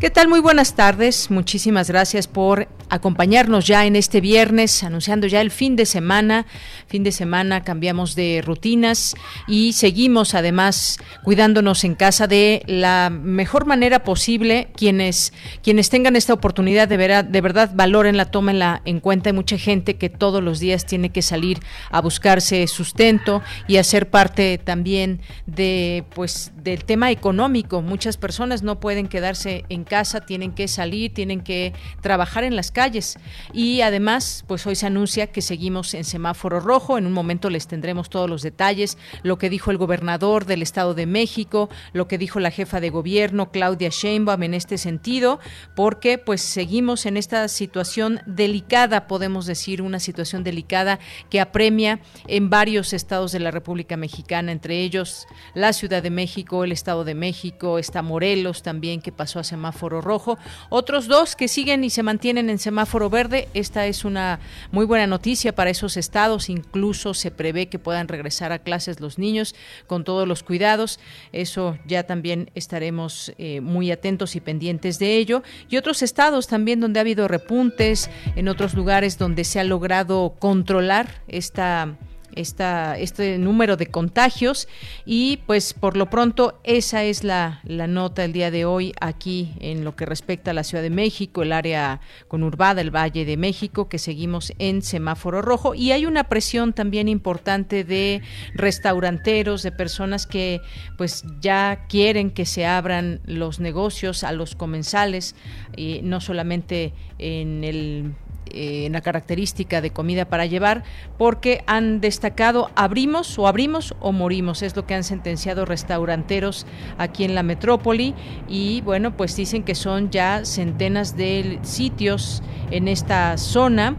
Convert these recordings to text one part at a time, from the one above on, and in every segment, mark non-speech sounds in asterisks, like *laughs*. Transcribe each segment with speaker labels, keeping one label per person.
Speaker 1: ¿Qué tal? Muy buenas tardes. Muchísimas gracias por acompañarnos ya en este viernes, anunciando ya el fin de semana. Fin de semana cambiamos de rutinas y seguimos además cuidándonos en casa de la mejor manera posible. Quienes, quienes tengan esta oportunidad de, ver, de verdad la tómenla en cuenta. Hay mucha gente que todos los días tiene que salir a buscarse sustento y hacer parte también de pues del tema económico. Muchas personas no pueden quedarse en casa, tienen que salir, tienen que trabajar en las calles. Y además, pues hoy se anuncia que seguimos en semáforo rojo. En un momento les tendremos todos los detalles, lo que dijo el gobernador del Estado de México, lo que dijo la jefa de gobierno, Claudia Sheinbaum, en este sentido, porque pues seguimos en esta situación delicada, podemos decir, una situación delicada que apremia en varios estados de la República Mexicana, entre ellos la Ciudad de México, el Estado de México, está Morelos también, que pasó a semáforo rojo. Otros dos que siguen y se mantienen en semáforo verde. Esta es una muy buena noticia para esos estados. Incluso se prevé que puedan regresar a clases los niños con todos los cuidados. Eso ya también estaremos eh, muy atentos y pendientes de ello. Y otros estados también donde ha habido repuntes, en otros lugares donde se ha logrado controlar esta esta, este número de contagios. Y pues por lo pronto esa es la, la nota el día de hoy aquí en lo que respecta a la Ciudad de México, el área conurbada, el Valle de México, que seguimos en semáforo rojo. Y hay una presión también importante de restauranteros, de personas que pues ya quieren que se abran los negocios a los comensales, y no solamente en el eh, en la característica de comida para llevar, porque han destacado abrimos o abrimos o morimos, es lo que han sentenciado restauranteros aquí en la metrópoli. Y bueno, pues dicen que son ya centenas de sitios en esta zona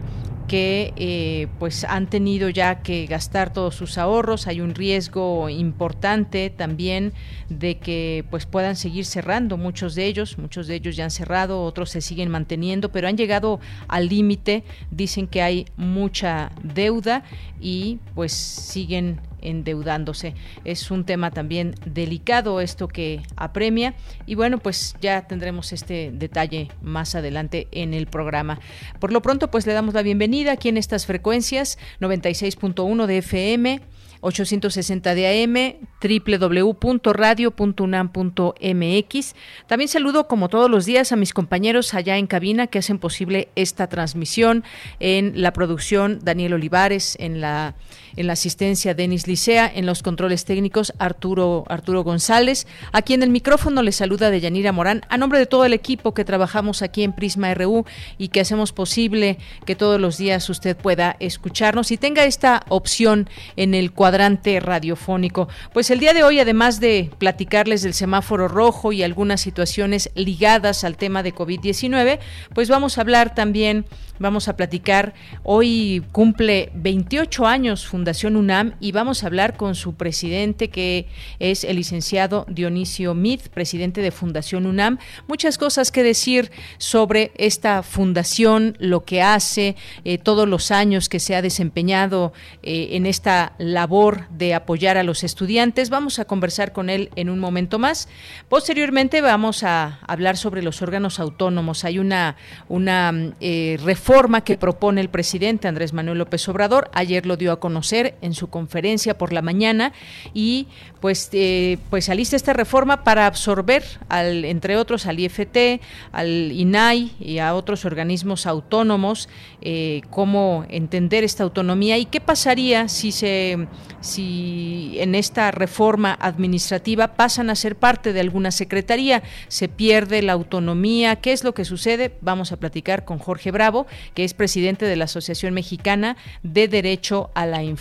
Speaker 1: que eh, pues han tenido ya que gastar todos sus ahorros. Hay un riesgo importante también de que pues puedan seguir cerrando muchos de ellos muchos de ellos ya han cerrado otros se siguen manteniendo pero han llegado al límite dicen que hay mucha deuda y pues siguen endeudándose. Es un tema también delicado esto que apremia y bueno, pues ya tendremos este detalle más adelante en el programa. Por lo pronto, pues le damos la bienvenida aquí en estas frecuencias 96.1 de FM 860 de AM, www.radio.unam.mx. También saludo como todos los días a mis compañeros allá en cabina que hacen posible esta transmisión en la producción Daniel Olivares, en la en la asistencia Denis Licea, en los controles técnicos Arturo Arturo González. Aquí en el micrófono le saluda Deyanira Morán a nombre de todo el equipo que trabajamos aquí en Prisma RU y que hacemos posible que todos los días usted pueda escucharnos y tenga esta opción en el cuadrante radiofónico. Pues el día de hoy, además de platicarles del semáforo rojo y algunas situaciones ligadas al tema de COVID-19, pues vamos a hablar también, vamos a platicar, hoy cumple 28 años Fundación UNAM y vamos a hablar con su presidente que es el licenciado Dionisio Mid, presidente de Fundación UNAM. Muchas cosas que decir sobre esta fundación, lo que hace, eh, todos los años que se ha desempeñado eh, en esta labor de apoyar a los estudiantes. Vamos a conversar con él en un momento más. Posteriormente vamos a hablar sobre los órganos autónomos. Hay una, una eh, reforma que propone el presidente Andrés Manuel López Obrador. Ayer lo dio a conocer en su conferencia por la mañana y pues, eh, pues alista esta reforma para absorber, al, entre otros, al IFT, al INAI y a otros organismos autónomos, eh, cómo entender esta autonomía y qué pasaría si, se, si en esta reforma administrativa pasan a ser parte de alguna secretaría, se pierde la autonomía, qué es lo que sucede. Vamos a platicar con Jorge Bravo, que es presidente de la Asociación Mexicana de Derecho a la Información,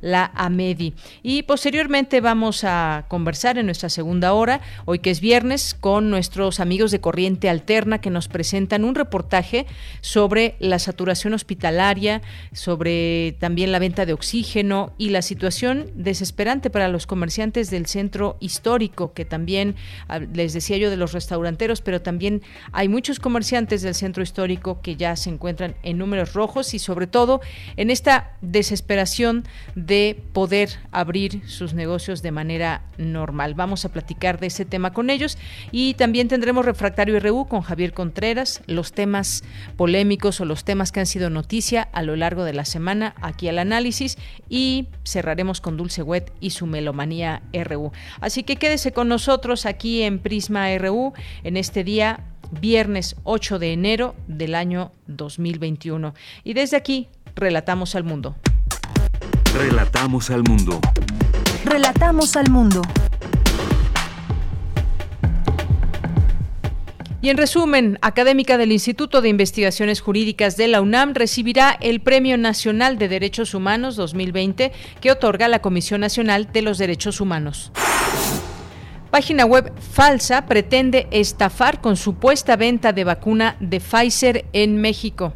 Speaker 1: la AMEDI. Y posteriormente vamos a conversar en nuestra segunda hora, hoy que es viernes, con nuestros amigos de Corriente Alterna que nos presentan un reportaje sobre la saturación hospitalaria, sobre también la venta de oxígeno y la situación desesperante para los comerciantes del centro histórico, que también ah, les decía yo de los restauranteros, pero también hay muchos comerciantes del centro histórico que ya se encuentran en números rojos y sobre todo en esta desesperación de poder abrir sus negocios de manera normal. Vamos a platicar de ese tema con ellos y también tendremos Refractario RU con Javier Contreras, los temas polémicos o los temas que han sido noticia a lo largo de la semana aquí al análisis y cerraremos con Dulce Wet y su Melomanía RU. Así que quédese con nosotros aquí en Prisma RU en este día viernes 8 de enero del año 2021. Y desde aquí, relatamos al mundo.
Speaker 2: Relatamos al mundo.
Speaker 3: Relatamos al mundo.
Speaker 1: Y en resumen, académica del Instituto de Investigaciones Jurídicas de la UNAM recibirá el Premio Nacional de Derechos Humanos 2020 que otorga la Comisión Nacional de los Derechos Humanos. Página web falsa pretende estafar con supuesta venta de vacuna de Pfizer en México.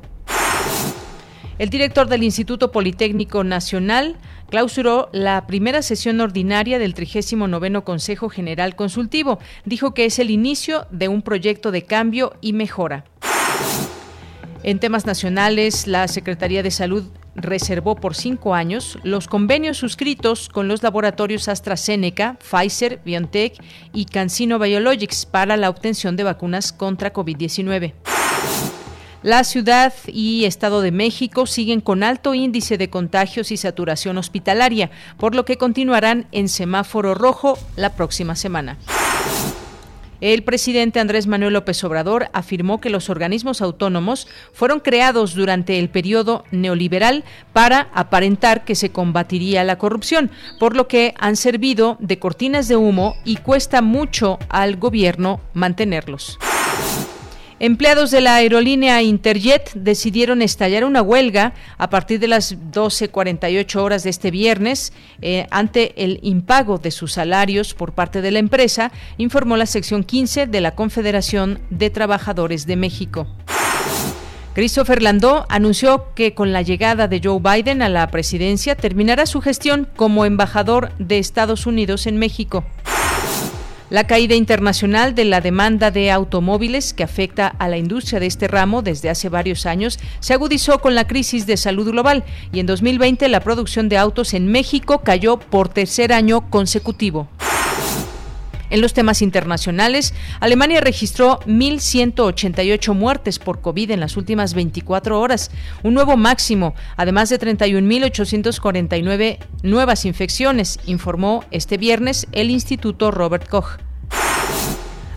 Speaker 1: El director del Instituto Politécnico Nacional clausuró la primera sesión ordinaria del 39 Consejo General Consultivo. Dijo que es el inicio de un proyecto de cambio y mejora. En temas nacionales, la Secretaría de Salud reservó por cinco años los convenios suscritos con los laboratorios AstraZeneca, Pfizer, BioNTech y CanSino Biologics para la obtención de vacunas contra COVID-19. La ciudad y Estado de México siguen con alto índice de contagios y saturación hospitalaria, por lo que continuarán en semáforo rojo la próxima semana. El presidente Andrés Manuel López Obrador afirmó que los organismos autónomos fueron creados durante el periodo neoliberal para aparentar que se combatiría la corrupción, por lo que han servido de cortinas de humo y cuesta mucho al gobierno mantenerlos. Empleados de la aerolínea Interjet decidieron estallar una huelga a partir de las 12.48 horas de este viernes eh, ante el impago de sus salarios por parte de la empresa, informó la sección 15 de la Confederación de Trabajadores de México. Christopher Landó anunció que con la llegada de Joe Biden a la presidencia terminará su gestión como embajador de Estados Unidos en México. La caída internacional de la demanda de automóviles que afecta a la industria de este ramo desde hace varios años se agudizó con la crisis de salud global y en 2020 la producción de autos en México cayó por tercer año consecutivo. En los temas internacionales, Alemania registró 1.188 muertes por COVID en las últimas 24 horas, un nuevo máximo, además de 31.849 nuevas infecciones, informó este viernes el Instituto Robert Koch.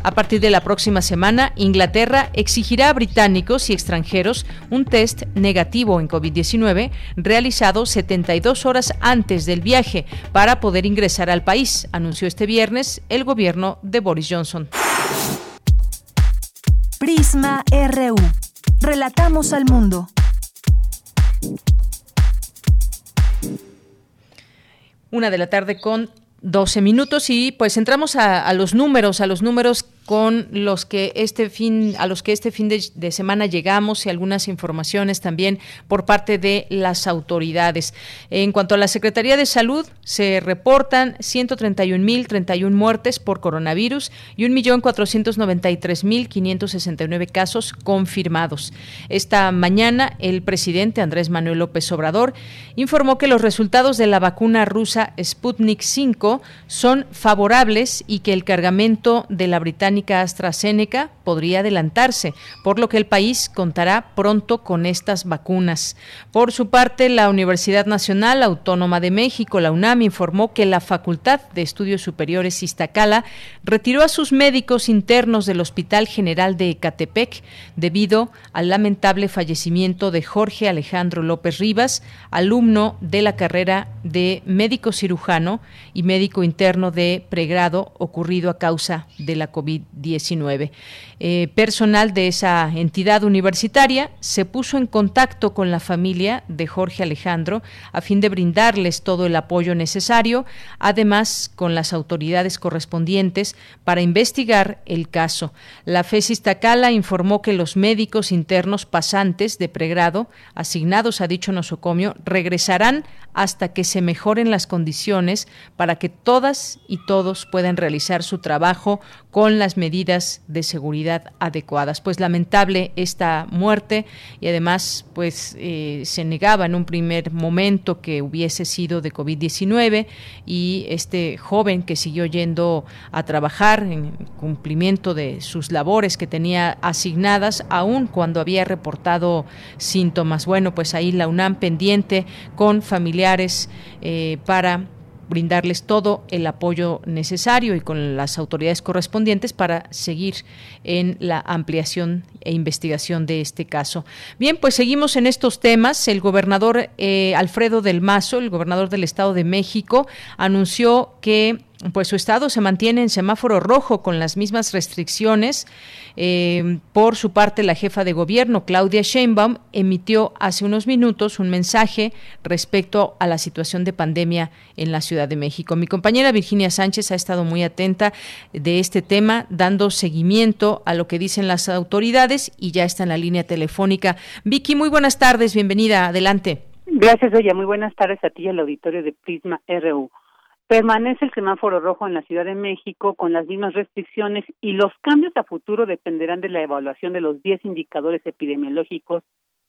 Speaker 1: A partir de la próxima semana, Inglaterra exigirá a británicos y extranjeros un test negativo en COVID-19 realizado 72 horas antes del viaje para poder ingresar al país, anunció este viernes el gobierno de Boris Johnson.
Speaker 3: Prisma RU. Relatamos al mundo.
Speaker 1: Una de la tarde con 12 minutos y pues entramos a, a, los números, a los números con los que este fin, a los que este fin de, semana llegamos y algunas informaciones también por parte de las autoridades. En cuanto a la Secretaría de Salud, se reportan 131.031 muertes por coronavirus y 1.493.569 casos confirmados. Esta mañana, el presidente Andrés Manuel López Obrador informó que los resultados de la vacuna rusa Sputnik 5 son favorables y que el cargamento de la británica británica AstraZeneca podría adelantarse, por lo que el país contará pronto con estas vacunas. Por su parte, la Universidad Nacional Autónoma de México, la UNAM, informó que la Facultad de Estudios Superiores Iztacala retiró a sus médicos internos del Hospital General de Ecatepec debido al lamentable fallecimiento de Jorge Alejandro López Rivas, alumno de la carrera de médico cirujano y médico interno de pregrado ocurrido a causa de la COVID-19. Eh, personal de esa entidad universitaria se puso en contacto con la familia de Jorge Alejandro a fin de brindarles todo el apoyo necesario, además con las autoridades correspondientes para investigar el caso. La FESIS Tacala informó que los médicos internos pasantes de pregrado asignados a dicho nosocomio regresarán hasta que se mejoren las condiciones para que todas y todos puedan realizar su trabajo con las medidas de seguridad adecuadas. Pues lamentable esta muerte y además pues eh, se negaba en un primer momento que hubiese sido de COVID-19 y este joven que siguió yendo a trabajar en cumplimiento de sus labores que tenía asignadas aún cuando había reportado síntomas. Bueno, pues ahí la UNAM pendiente con familiares eh, para brindarles todo el apoyo necesario y con las autoridades correspondientes para seguir en la ampliación e investigación de este caso. Bien, pues seguimos en estos temas. El gobernador eh, Alfredo del Mazo, el gobernador del Estado de México, anunció que pues su estado se mantiene en semáforo rojo con las mismas restricciones. Eh, por su parte, la jefa de gobierno, Claudia Sheinbaum, emitió hace unos minutos un mensaje respecto a la situación de pandemia en la Ciudad de México. Mi compañera Virginia Sánchez ha estado muy atenta de este tema, dando seguimiento a lo que dicen las autoridades y ya está en la línea telefónica. Vicky, muy buenas tardes, bienvenida, adelante.
Speaker 4: Gracias, Oya. Muy buenas tardes a ti y al auditorio de Prisma RU. Permanece el semáforo rojo en la Ciudad de México con las mismas restricciones y los cambios a futuro dependerán de la evaluación de los 10 indicadores epidemiológicos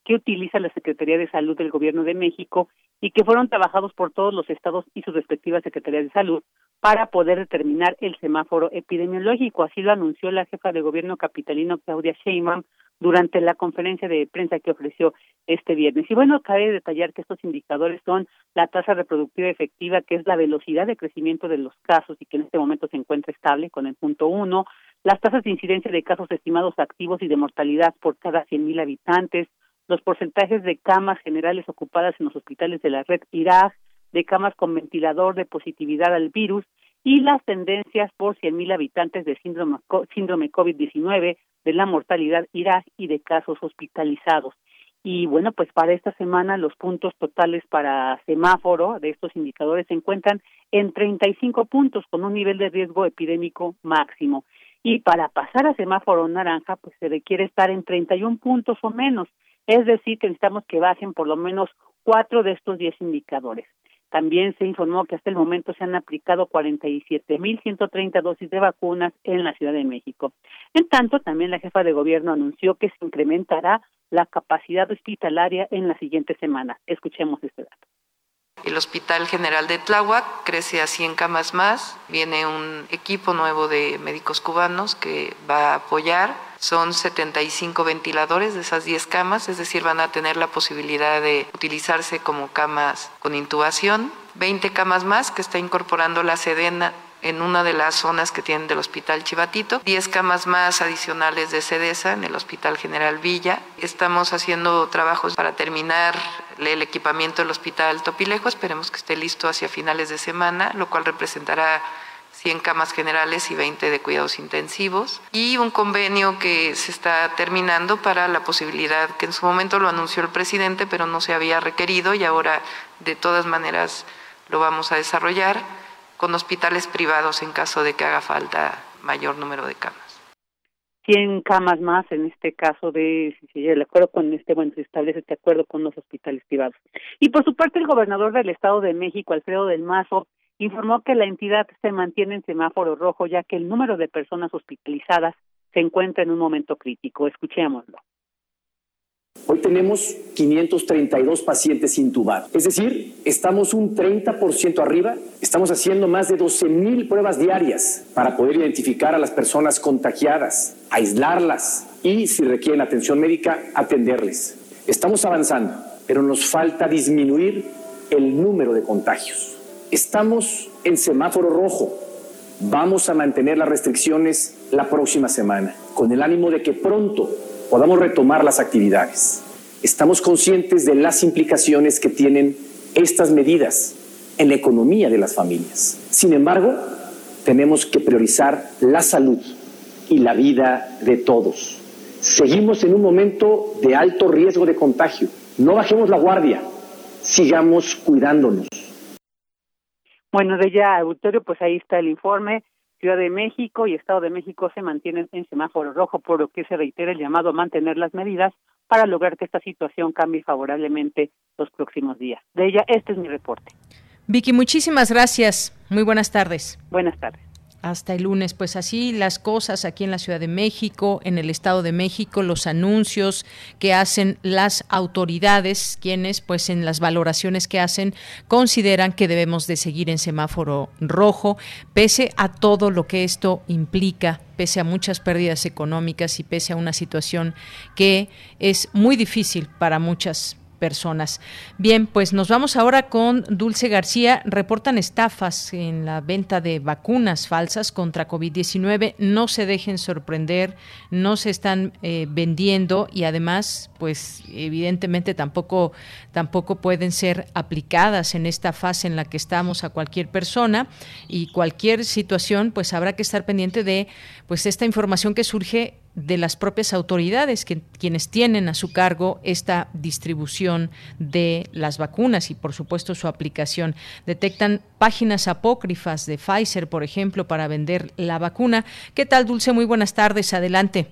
Speaker 4: que utiliza la Secretaría de Salud del Gobierno de México y que fueron trabajados por todos los estados y sus respectivas secretarías de salud para poder determinar el semáforo epidemiológico. Así lo anunció la jefa de gobierno capitalino Claudia Sheinbaum durante la conferencia de prensa que ofreció este viernes. Y bueno, cabe detallar que estos indicadores son la tasa reproductiva efectiva, que es la velocidad de crecimiento de los casos y que en este momento se encuentra estable con el punto uno, las tasas de incidencia de casos estimados activos y de mortalidad por cada 100.000 habitantes, los porcentajes de camas generales ocupadas en los hospitales de la red IRAG, de camas con ventilador de positividad al virus y las tendencias por 100.000 habitantes de síndrome, síndrome COVID-19, de la mortalidad IRAG y de casos hospitalizados. Y bueno, pues para esta semana los puntos totales para semáforo de estos indicadores se encuentran en 35 puntos con un nivel de riesgo epidémico máximo. Y para pasar a semáforo naranja, pues se requiere estar en 31 puntos o menos. Es decir, que necesitamos que bajen por lo menos cuatro de estos diez indicadores. También se informó que hasta el momento se han aplicado 47.130 dosis de vacunas en la Ciudad de México. En tanto, también la jefa de gobierno anunció que se incrementará la capacidad hospitalaria en la siguiente semana. Escuchemos este dato.
Speaker 5: El Hospital General de Tláhuac crece a 100 camas más. Viene un equipo nuevo de médicos cubanos que va a apoyar. Son 75 ventiladores de esas 10 camas, es decir, van a tener la posibilidad de utilizarse como camas con intubación. 20 camas más que está incorporando la Sedena en una de las zonas que tienen del Hospital Chivatito, 10 camas más adicionales de SEDESA en el Hospital General Villa. Estamos haciendo trabajos para terminar el equipamiento del Hospital Topilejo, esperemos que esté listo hacia finales de semana, lo cual representará 100 camas generales y 20 de cuidados intensivos, y un convenio que se está terminando para la posibilidad, que en su momento lo anunció el presidente, pero no se había requerido y ahora de todas maneras lo vamos a desarrollar con hospitales privados en caso de que haga falta mayor número de camas.
Speaker 4: 100 camas más en este caso de si se el acuerdo con este bueno se establece este acuerdo con los hospitales privados y por su parte el gobernador del Estado de México Alfredo del Mazo informó que la entidad se mantiene en semáforo rojo ya que el número de personas hospitalizadas se encuentra en un momento crítico escuchémoslo
Speaker 6: Hoy tenemos 532 pacientes intubados. Es decir, estamos un 30% arriba. Estamos haciendo más de 12 mil pruebas diarias para poder identificar a las personas contagiadas, aislarlas y, si requieren atención médica, atenderles. Estamos avanzando, pero nos falta disminuir el número de contagios. Estamos en semáforo rojo. Vamos a mantener las restricciones la próxima semana, con el ánimo de que pronto podamos retomar las actividades. Estamos conscientes de las implicaciones que tienen estas medidas en la economía de las familias. Sin embargo, tenemos que priorizar la salud y la vida de todos. Seguimos en un momento de alto riesgo de contagio. No bajemos la guardia, sigamos cuidándonos.
Speaker 4: Bueno, de ya, auditorio, pues ahí está el informe. Ciudad de México y Estado de México se mantienen en semáforo rojo, por lo que se reitera el llamado a mantener las medidas para lograr que esta situación cambie favorablemente los próximos días. De ella, este es mi reporte.
Speaker 1: Vicky, muchísimas gracias. Muy buenas tardes.
Speaker 4: Buenas tardes
Speaker 1: hasta el lunes. Pues así las cosas aquí en la Ciudad de México, en el Estado de México, los anuncios que hacen las autoridades, quienes pues en las valoraciones que hacen consideran que debemos de seguir en semáforo rojo, pese a todo lo que esto implica pese a muchas pérdidas económicas y pese a una situación que es muy difícil para muchas personas. Bien, pues nos vamos ahora con Dulce García. Reportan estafas en la venta de vacunas falsas contra COVID-19. No se dejen sorprender, no se están eh, vendiendo y además, pues evidentemente tampoco, tampoco pueden ser aplicadas en esta fase en la que estamos a cualquier persona y cualquier situación, pues habrá que estar pendiente de pues esta información que surge de las propias autoridades que, quienes tienen a su cargo esta distribución de las vacunas y por supuesto su aplicación. Detectan páginas apócrifas de Pfizer, por ejemplo, para vender la vacuna. ¿Qué tal, Dulce? Muy buenas tardes. Adelante.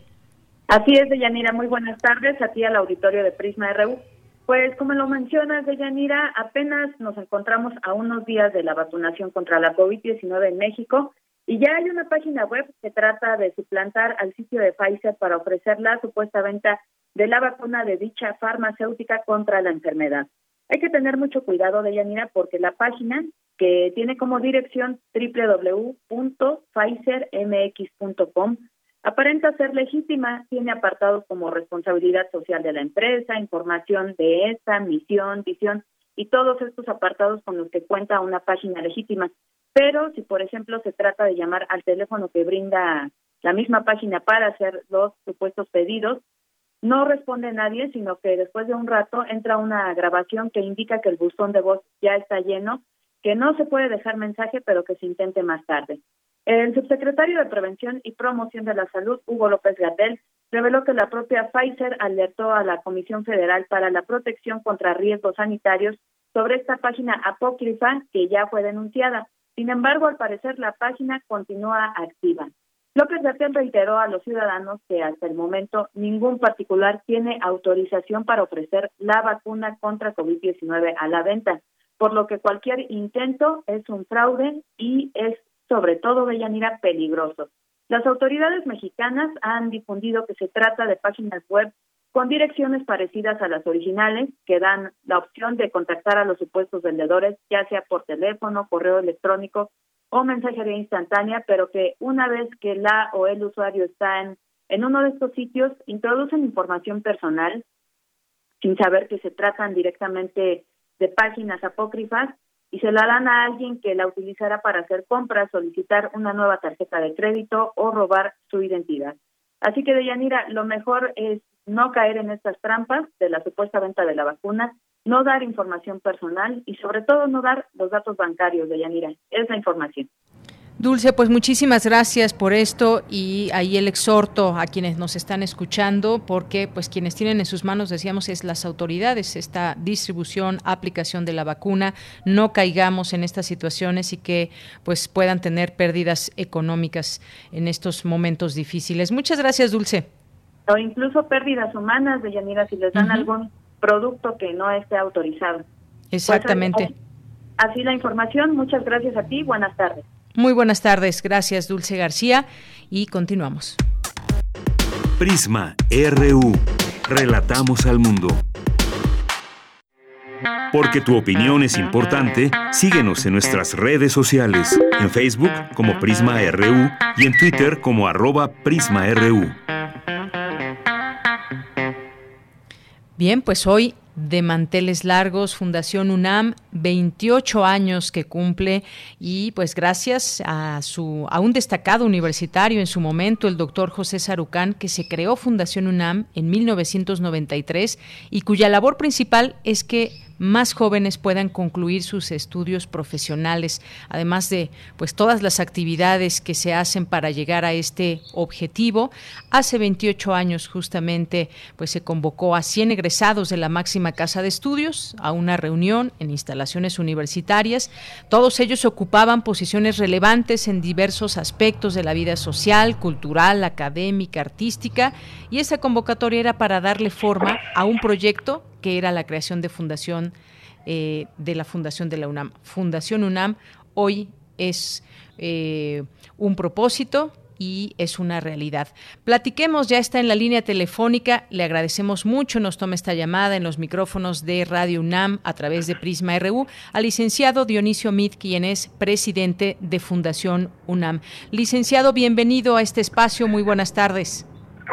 Speaker 7: Así es, Deyanira. Muy buenas tardes a ti al auditorio de Prisma RU. Pues como lo mencionas, Deyanira, apenas nos encontramos a unos días de la vacunación contra la COVID-19 en México y ya hay una página web que trata de suplantar al sitio de Pfizer para ofrecer la supuesta venta de la vacuna de dicha farmacéutica contra la enfermedad. Hay que tener mucho cuidado de Yanira porque la página que tiene como dirección www.pfizermx.com aparenta ser legítima, tiene apartados como responsabilidad social de la empresa, información de esta, misión, visión y todos estos apartados con los que cuenta una página legítima. Pero si, por ejemplo, se trata de llamar al teléfono que brinda la misma página para hacer los supuestos pedidos, no responde nadie, sino que después de un rato entra una grabación que indica que el buzón de voz ya está lleno, que no se puede dejar mensaje, pero que se intente más tarde. El subsecretario de Prevención y Promoción de la Salud, Hugo López Gatel, reveló que la propia Pfizer alertó a la Comisión Federal para la Protección contra Riesgos Sanitarios sobre esta página apócrifa que ya fue denunciada. Sin embargo, al parecer la página continúa activa. López Gatel reiteró a los ciudadanos que hasta el momento ningún particular tiene autorización para ofrecer la vacuna contra COVID-19 a la venta, por lo que cualquier intento es un fraude y es sobre todo, Bellanira, peligroso. Las autoridades mexicanas han difundido que se trata de páginas web con direcciones parecidas a las originales que dan la opción de contactar a los supuestos vendedores, ya sea por teléfono, correo electrónico o mensajería instantánea, pero que una vez que la o el usuario está en, en uno de estos sitios, introducen información personal sin saber que se tratan directamente de páginas apócrifas y se la dan a alguien que la utilizará para hacer compras, solicitar una nueva tarjeta de crédito o robar su identidad. Así que, Deyanira, lo mejor es no caer en estas trampas de la supuesta venta de la vacuna, no dar información personal y sobre todo no dar los datos bancarios de Yanira. Es la información.
Speaker 1: Dulce, pues muchísimas gracias por esto y ahí el exhorto a quienes nos están escuchando, porque pues quienes tienen en sus manos, decíamos, es las autoridades, esta distribución, aplicación de la vacuna, no caigamos en estas situaciones y que pues puedan tener pérdidas económicas en estos momentos difíciles. Muchas gracias, Dulce
Speaker 7: o incluso pérdidas humanas de Yanira si les dan algún producto que no esté autorizado.
Speaker 1: Pues, Exactamente.
Speaker 7: así, la información. Muchas gracias a ti. Buenas tardes.
Speaker 1: Muy buenas tardes. Gracias, Dulce García. Y continuamos.
Speaker 2: Prisma RU. Relatamos al mundo. Porque tu opinión es importante, síguenos en nuestras redes sociales, en Facebook como Prisma RU y en Twitter como arroba PrismaRU.
Speaker 1: Bien, pues hoy de manteles largos, Fundación UNAM, 28 años que cumple y pues gracias a su a un destacado universitario en su momento, el doctor José Sarucán, que se creó Fundación UNAM en 1993 y cuya labor principal es que más jóvenes puedan concluir sus estudios profesionales, además de pues todas las actividades que se hacen para llegar a este objetivo. Hace 28 años justamente pues se convocó a 100 egresados de la máxima casa de estudios a una reunión en instalaciones universitarias. Todos ellos ocupaban posiciones relevantes en diversos aspectos de la vida social, cultural, académica, artística y esa convocatoria era para darle forma a un proyecto que era la creación de fundación eh, de la Fundación de la UNAM. Fundación UNAM hoy es eh, un propósito y es una realidad. Platiquemos, ya está en la línea telefónica, le agradecemos mucho, nos toma esta llamada en los micrófonos de Radio UNAM a través de Prisma RU al licenciado Dionisio Mit, quien es presidente de Fundación UNAM. Licenciado, bienvenido a este espacio, muy buenas tardes.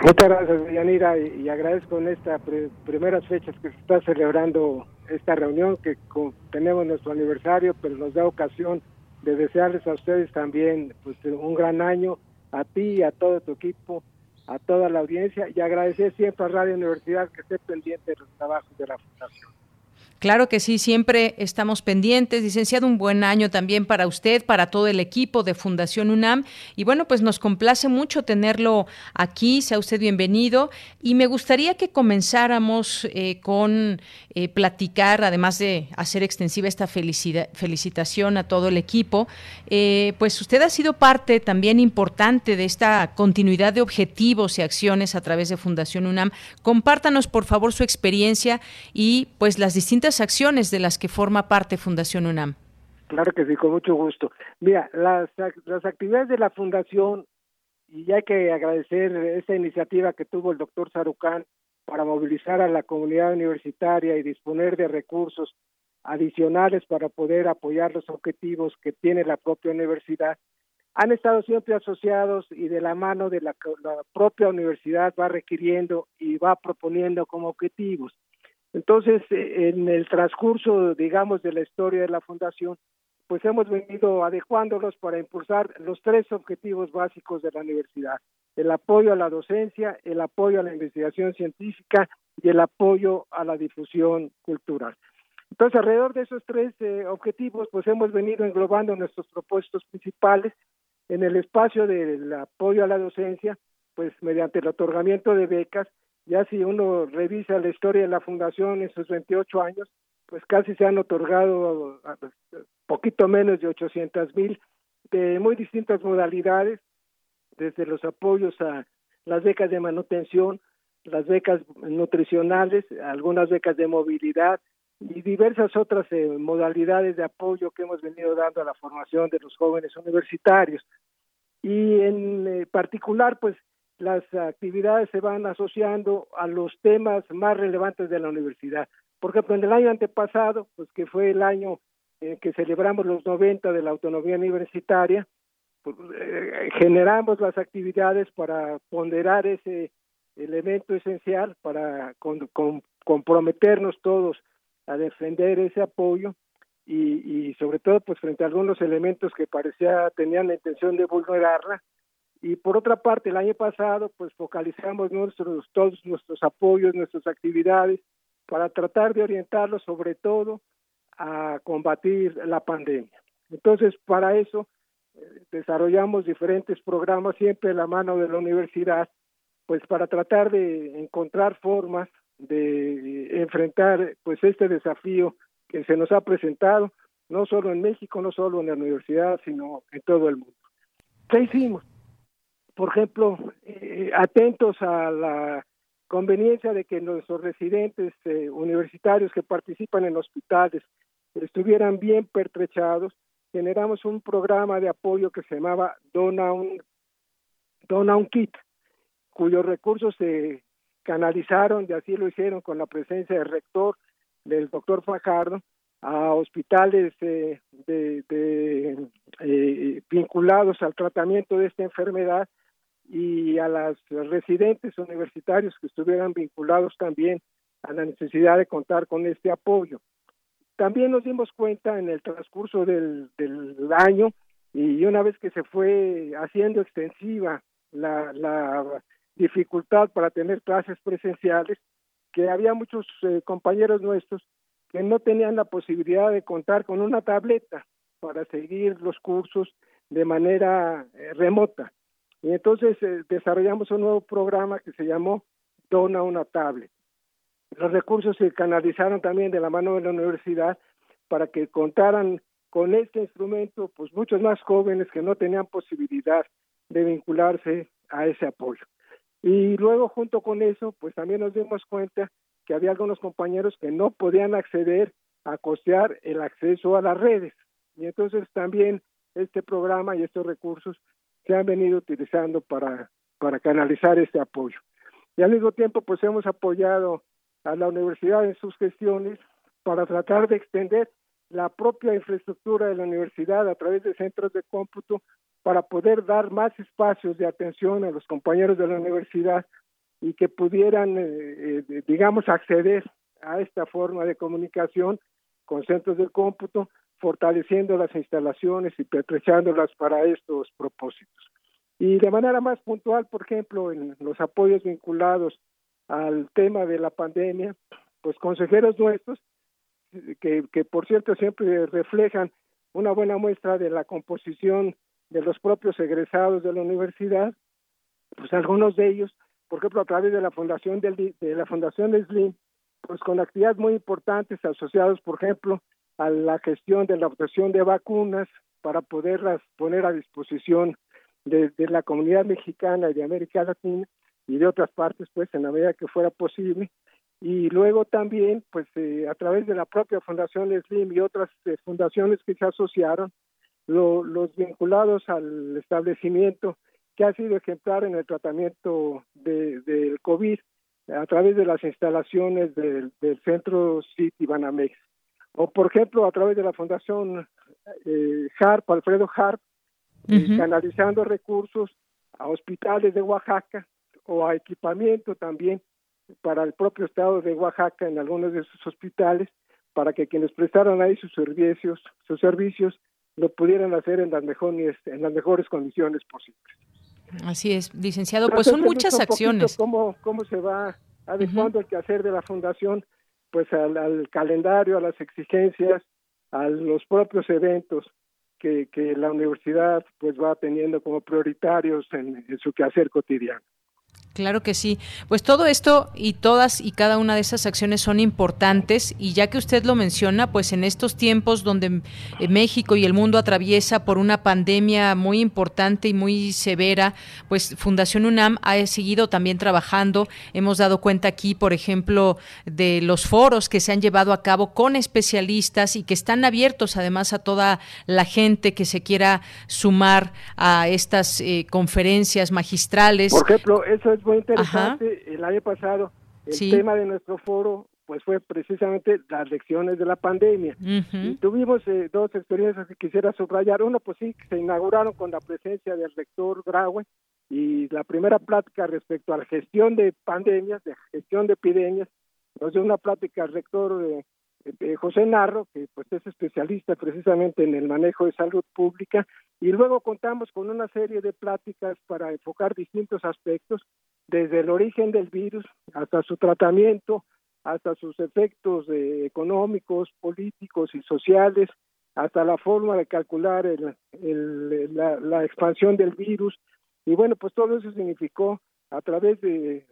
Speaker 8: Muchas gracias, Yanira, y, agradezco en estas primeras fechas que se está celebrando esta reunión, que tenemos nuestro aniversario, pero nos da ocasión de desearles a ustedes también pues, un gran año, a ti a todo tu equipo, a toda la audiencia, y agradecer siempre a Radio Universidad que esté pendiente de los trabajos de la Fundación.
Speaker 1: Claro que sí, siempre estamos pendientes. Licenciado, un buen año también para usted, para todo el equipo de Fundación UNAM. Y bueno, pues nos complace mucho tenerlo aquí. Sea usted bienvenido. Y me gustaría que comenzáramos eh, con eh, platicar, además de hacer extensiva esta felicitación a todo el equipo. Eh, pues usted ha sido parte también importante de esta continuidad de objetivos y acciones a través de Fundación UNAM. Compártanos, por favor, su experiencia y pues las distintas acciones de las que forma parte Fundación UNAM.
Speaker 8: Claro que sí, con mucho gusto. Mira, las, las actividades de la Fundación, y hay que agradecer esa iniciativa que tuvo el doctor Sarucán para movilizar a la comunidad universitaria y disponer de recursos adicionales para poder apoyar los objetivos que tiene la propia universidad, han estado siempre asociados y de la mano de la, la propia universidad va requiriendo y va proponiendo como objetivos. Entonces, eh, en el transcurso, digamos, de la historia de la Fundación, pues hemos venido adecuándolos para impulsar los tres objetivos básicos de la universidad, el apoyo a la docencia, el apoyo a la investigación científica y el apoyo a la difusión cultural. Entonces, alrededor de esos tres eh, objetivos, pues hemos venido englobando nuestros propósitos principales en el espacio del apoyo a la docencia, pues mediante el otorgamiento de becas ya si uno revisa la historia de la fundación en sus 28 años, pues casi se han otorgado poquito menos de 800 mil de muy distintas modalidades, desde los apoyos a las becas de manutención, las becas nutricionales, algunas becas de movilidad y diversas otras eh, modalidades de apoyo que hemos venido dando a la formación de los jóvenes universitarios. Y en eh, particular, pues las actividades se van asociando a los temas más relevantes de la universidad. Por ejemplo, en el año antepasado, pues que fue el año en que celebramos los 90 de la autonomía universitaria, pues, eh, generamos las actividades para ponderar ese elemento esencial, para comprometernos todos a defender ese apoyo y, y sobre todo pues frente a algunos elementos que parecía tenían la intención de vulnerarla, y por otra parte, el año pasado, pues focalizamos nuestros, todos nuestros apoyos, nuestras actividades para tratar de orientarlos sobre todo a combatir la pandemia. Entonces, para eso eh, desarrollamos diferentes programas siempre en la mano de la universidad, pues para tratar de encontrar formas de enfrentar pues este desafío que se nos ha presentado no solo en México, no solo en la universidad, sino en todo el mundo. ¿Qué hicimos? Por ejemplo, eh, atentos a la conveniencia de que nuestros residentes eh, universitarios que participan en hospitales estuvieran bien pertrechados, generamos un programa de apoyo que se llamaba Dona un, Dona un Kit, cuyos recursos se canalizaron, y así lo hicieron con la presencia del rector, del doctor Fajardo, a hospitales de, eh, vinculados al tratamiento de esta enfermedad y a las residentes universitarios que estuvieran vinculados también a la necesidad de contar con este apoyo. También nos dimos cuenta en el transcurso del, del año y una vez que se fue haciendo extensiva la, la dificultad para tener clases presenciales, que había muchos eh, compañeros nuestros que no tenían la posibilidad de contar con una tableta para seguir los cursos de manera eh, remota. Y entonces eh, desarrollamos un nuevo programa que se llamó Dona una tablet. Los recursos se canalizaron también de la mano de la universidad para que contaran con este instrumento, pues muchos más jóvenes que no tenían posibilidad de vincularse a ese apoyo. Y luego junto con eso, pues también nos dimos cuenta que había algunos compañeros que no podían acceder a costear el acceso a las redes. Y entonces también este programa y estos recursos se han venido utilizando para, para canalizar este apoyo. Y al mismo tiempo, pues hemos apoyado a la universidad en sus gestiones para tratar de extender la propia infraestructura de la universidad a través de centros de cómputo para poder dar más espacios de atención a los compañeros de la universidad y que pudieran, eh, eh, digamos, acceder a esta forma de comunicación con centros de cómputo, fortaleciendo las instalaciones y pertrechándolas para estos propósitos. Y de manera más puntual, por ejemplo, en los apoyos vinculados al tema de la pandemia, pues consejeros nuestros, que, que por cierto siempre reflejan una buena muestra de la composición de los propios egresados de la universidad, pues algunos de ellos por ejemplo, a través de la fundación de la fundación Slim, pues con actividades muy importantes asociadas, por ejemplo, a la gestión de la obtención de vacunas para poderlas poner a disposición de, la comunidad mexicana y de América Latina y de otras partes, pues en la medida que fuera posible. Y luego también, pues eh, a través de la propia Fundación Slim y otras eh, fundaciones que se asociaron, los vinculados al establecimiento que ha sido ejemplar en el tratamiento del de, COVID a través de las instalaciones del, centro City Banamex. O, por ejemplo, a través de la Fundación eh, HARP, Alfredo HARP, eh, canalizando recursos a hospitales de Oaxaca o a equipamiento también para el propio estado de Oaxaca en algunos de sus hospitales para que quienes prestaran ahí sus servicios, sus servicios lo pudieran hacer en las mejores en las mejores condiciones posibles.
Speaker 1: Así es, licenciado, pues son muchas acciones.
Speaker 8: Cómo, ¿Cómo se va adecuando el quehacer de la fundación pues al, calendario, a las exigencias, a los propios eventos que, que la universidad pues va teniendo como prioritarios en su quehacer cotidiano.
Speaker 1: Claro que sí. Pues todo esto y todas y cada una de esas acciones son importantes y ya que usted lo menciona, pues en estos tiempos donde eh, México y el mundo atraviesa por una pandemia muy importante y muy severa, pues Fundación UNAM ha seguido también trabajando. Hemos dado cuenta aquí, por ejemplo, de los foros que se han llevado a cabo con especialistas y que están abiertos además a toda la gente que se quiera sumar a estas eh, conferencias magistrales.
Speaker 8: Por ejemplo, eso es muy interesante. El año pasado, el tema de nuestro foro pues fue precisamente las lecciones de la pandemia. y tuvimos eh, dos experiencias que quisiera subrayar. Uno, pues sí, se inauguraron con la presencia del rector Graue y la primera plática respecto a la gestión de pandemias, de gestión de epidemias, nos dio una plática al rector eh, eh, José Narro, que pues es especialista precisamente en el manejo de salud pública, y luego contamos con una serie de pláticas para enfocar distintos aspectos, desde el origen del virus hasta su tratamiento, hasta sus efectos eh, económicos, políticos y sociales, hasta la forma de calcular el, la, la expansión del virus. Y bueno, pues todo eso significó a través de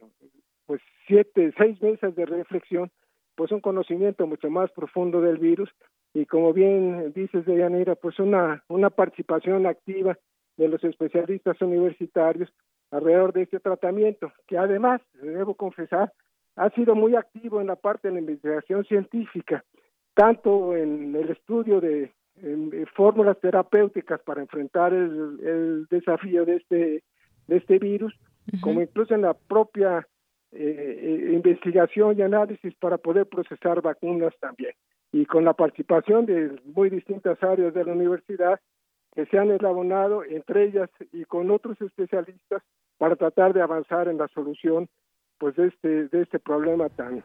Speaker 8: pues siete, seis meses de reflexión, pues un conocimiento mucho más profundo del virus y como bien dices Deyanira, pues una, una participación activa de los especialistas universitarios alrededor de este tratamiento, que además, debo confesar, ha sido muy activo en la parte de la investigación científica, tanto en el estudio de fórmulas terapéuticas para enfrentar el, desafío de este, de este virus, como incluso en la propia eh, investigación y análisis para poder procesar vacunas también. Y con la participación de muy distintas áreas de la universidad que se han eslabonado, entre ellas y con otros especialistas, para tratar de avanzar en la solución pues de este, de este problema tan,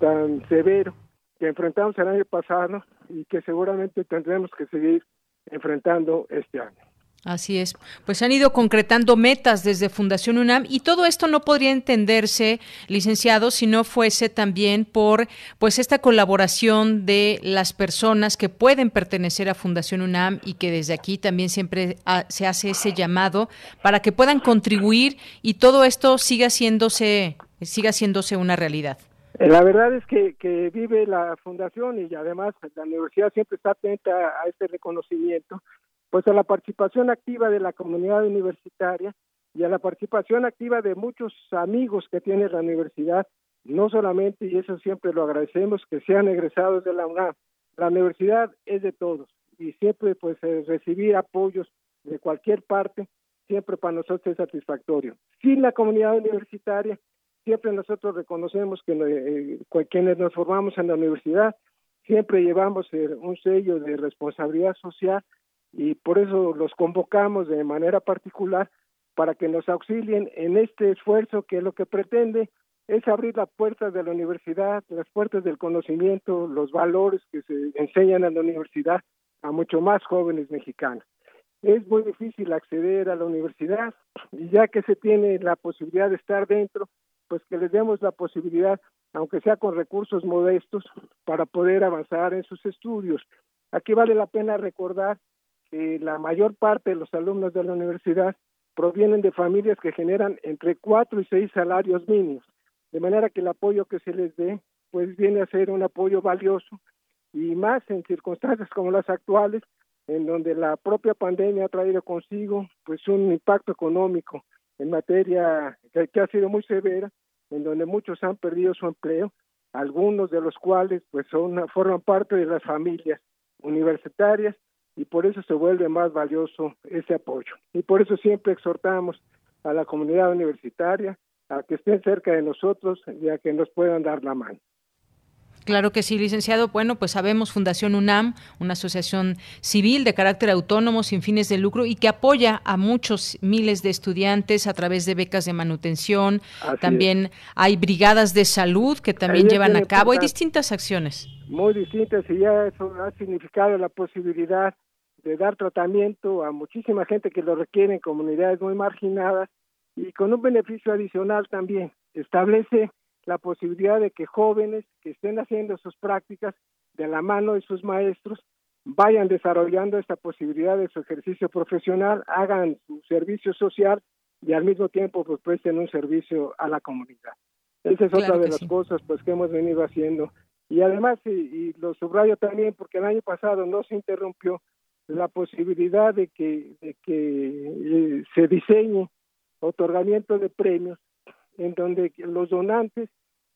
Speaker 8: tan severo que enfrentamos el año pasado y que seguramente tendremos que seguir enfrentando este año.
Speaker 1: Así es. Pues han ido concretando metas desde Fundación UNAM y todo esto no podría entenderse, licenciado, si no fuese también por pues esta colaboración de las personas que pueden pertenecer a Fundación UNAM y que desde aquí también siempre se hace ese llamado para que puedan contribuir y todo esto siga haciéndose siga haciéndose una realidad.
Speaker 8: Eh, la verdad es que, que vive la fundación y además la universidad siempre está atenta a este reconocimiento pues a la participación activa de la comunidad universitaria y a la participación activa de muchos amigos que tiene la universidad, no solamente, y eso siempre lo agradecemos, que sean egresados de la UNAM. La universidad es de todos y siempre pues eh, recibir apoyos de cualquier parte siempre para nosotros es satisfactorio. Sin la comunidad universitaria, siempre nosotros reconocemos que eh, quienes nos formamos en la universidad siempre llevamos eh, un sello de responsabilidad social y por eso los convocamos de manera particular para que nos auxilien en este esfuerzo que lo que pretende es abrir las puertas de la universidad, las puertas del conocimiento, los valores que se enseñan en la universidad a mucho más jóvenes mexicanos. Es muy difícil acceder a la universidad y ya que se tiene la posibilidad de estar dentro, pues que les demos la posibilidad, aunque sea con recursos modestos, para poder avanzar en sus estudios. Aquí vale la pena recordar la mayor parte de los alumnos de la universidad provienen de familias que generan entre cuatro y seis salarios mínimos, de manera que el apoyo que se les dé pues viene a ser un apoyo valioso y más en circunstancias como las actuales en donde la propia pandemia ha traído consigo pues un impacto económico en materia que, que ha sido muy severa en donde muchos han perdido su empleo algunos de los cuales pues son forman parte de las familias universitarias y por eso se vuelve más valioso ese apoyo. Y por eso siempre exhortamos a la comunidad universitaria a que estén cerca de nosotros y a que nos puedan dar la mano.
Speaker 1: Claro que sí, licenciado. Bueno, pues sabemos Fundación UNAM, una asociación civil de carácter autónomo sin fines de lucro y que apoya a muchos miles de estudiantes a través de becas de manutención. también hay brigadas de salud que también llevan a cabo. Hay distintas acciones.
Speaker 8: Muy distintas y ya eso ha significado la posibilidad de dar tratamiento a muchísima gente que lo requiere en comunidades muy marginadas y con un beneficio adicional también. Establece la posibilidad de que jóvenes que estén haciendo sus prácticas de la mano de sus maestros vayan desarrollando esta posibilidad de su ejercicio profesional, hagan su servicio social y al mismo tiempo pues presten un servicio a la comunidad. Esa es otra de las cosas pues que hemos venido haciendo. Y además, y, y, lo subrayo también porque el año pasado no se interrumpió la posibilidad de que, de que eh, se diseñe otorgamiento de premios en donde los donantes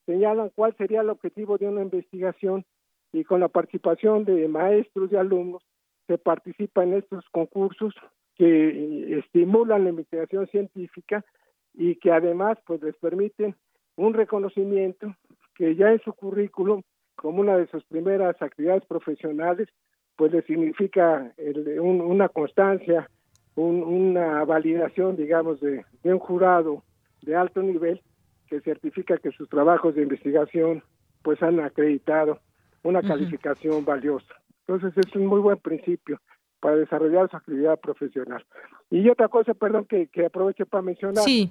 Speaker 8: señalan cuál sería el objetivo de una investigación y con la participación de maestros y alumnos se participa en estos concursos que estimulan la investigación científica y que además pues les permiten un reconocimiento que ya en su currículum como una de sus primeras actividades profesionales pues le significa una constancia, una validación, digamos, de, un jurado de alto nivel que certifica que sus trabajos de investigación pues han acreditado una calificación valiosa. Entonces es un muy buen principio para desarrollar su actividad profesional. Y otra cosa, perdón, que, que aproveche para mencionar.
Speaker 1: Sí,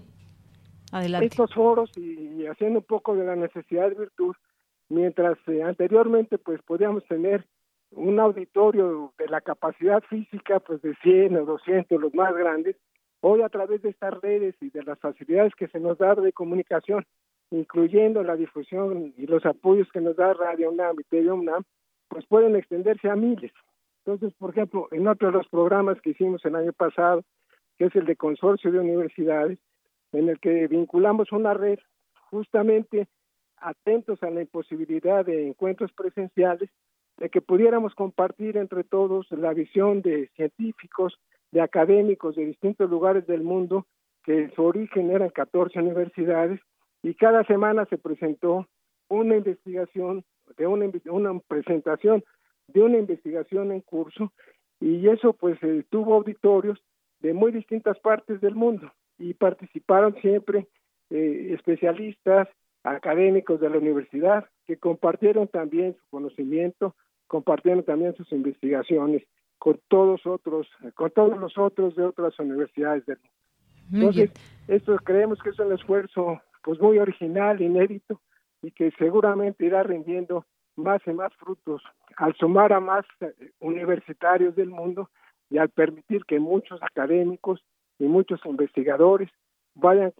Speaker 1: adelante.
Speaker 8: Estos foros y, haciendo un poco de la necesidad de virtud, mientras eh, anteriormente pues podíamos tener un auditorio de la capacidad física pues de 100 o 200, los más grandes, hoy a través de estas redes y de las facilidades que se nos da de comunicación, incluyendo la difusión y los apoyos que nos da Radio UNAM y TV UNAM, pues pueden extenderse a miles. Entonces, por ejemplo, en otro de los programas que hicimos el año pasado, que es el de consorcio de universidades, en el que vinculamos una red justamente atentos a la imposibilidad de encuentros presenciales, de que pudiéramos compartir entre todos la visión de científicos, de académicos de distintos lugares del mundo, que su origen eran 14 universidades, y cada semana se presentó una investigación, de una, una presentación de una investigación en curso y eso pues eh, tuvo auditorios de muy distintas partes del mundo y participaron siempre eh, especialistas, académicos de la universidad que compartieron también su conocimiento, compartieron también sus investigaciones con todos otros, con todos los otros de otras universidades del mundo. Entonces, esto creemos que es un esfuerzo pues muy original, inédito y que seguramente irá rindiendo más y más frutos al sumar a más eh, universitarios del mundo y al permitir que muchos académicos y muchos investigadores vayan,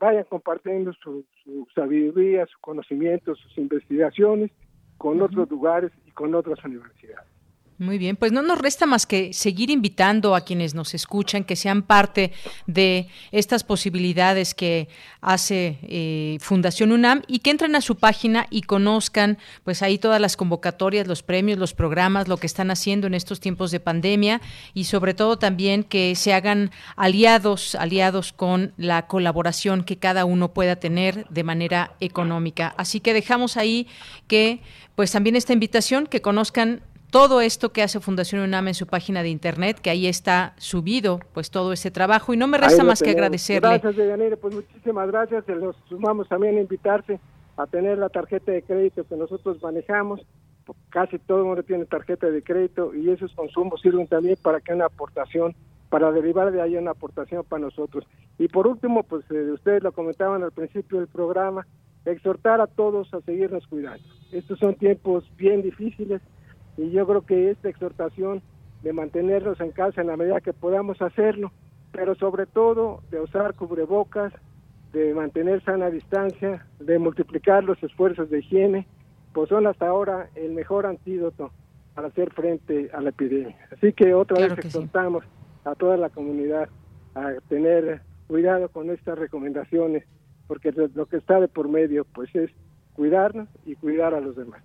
Speaker 8: vayan compartiendo su, sabiduría, su conocimiento, sus investigaciones con otros lugares y con otras universidades.
Speaker 1: Muy bien, pues no nos resta más que seguir invitando a quienes nos escuchan que sean parte de estas posibilidades que hace eh, Fundación UNAM y que entren a su página y conozcan pues ahí todas las convocatorias, los premios, los programas, lo que están haciendo en estos tiempos de pandemia y sobre todo también que se hagan aliados, aliados con la colaboración que cada uno pueda tener de manera económica. Así que dejamos ahí que pues también esta invitación que conozcan todo esto que hace Fundación UNAM en su página de internet, que ahí está subido pues todo ese trabajo y no me resta más que agradecerle.
Speaker 8: Gracias, Deyanire, pues muchísimas gracias, los sumamos también a invitarse a tener la tarjeta de crédito que nosotros manejamos, casi todo el mundo tiene tarjeta de crédito y esos consumos sirven también para que una aportación, para derivar de ahí una aportación para nosotros. Y por último, pues eh, ustedes lo comentaban al principio del programa, exhortar a todos a seguirnos cuidando. Estos son tiempos bien difíciles, y yo creo que esta exhortación de mantenernos en casa en la medida que podamos hacerlo, pero sobre todo de usar cubrebocas, de mantener sana distancia, de multiplicar los esfuerzos de higiene, pues son hasta ahora el mejor antídoto para hacer frente a la epidemia. Así que otra vez exhortamos a toda la comunidad a tener cuidado con estas recomendaciones, porque lo que está de por medio pues es cuidarnos y cuidar a los demás.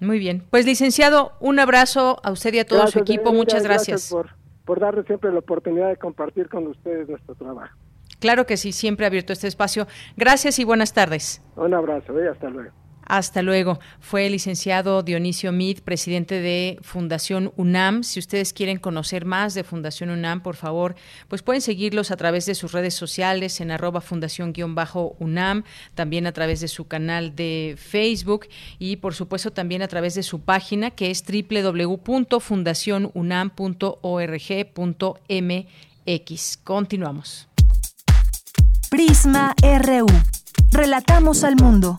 Speaker 1: Muy bien. Pues licenciado, un abrazo a usted y a todo su equipo. Muchas gracias.
Speaker 8: por, por darle siempre la oportunidad de compartir con ustedes nuestro trabajo.
Speaker 1: Claro que sí, siempre abierto este espacio. Gracias y buenas tardes.
Speaker 8: Un abrazo y hasta luego.
Speaker 1: Hasta luego. Fue el licenciado Dionisio Mid, presidente de Fundación UNAM. Si ustedes quieren conocer más de Fundación UNAM, por favor, pues pueden seguirlos a través de sus redes sociales en arroba fundación-unam, también a través de su canal de Facebook y por supuesto también a través de su página que es www.fundacionunam.org.mx. Continuamos.
Speaker 3: Prisma RU. Relatamos al mundo.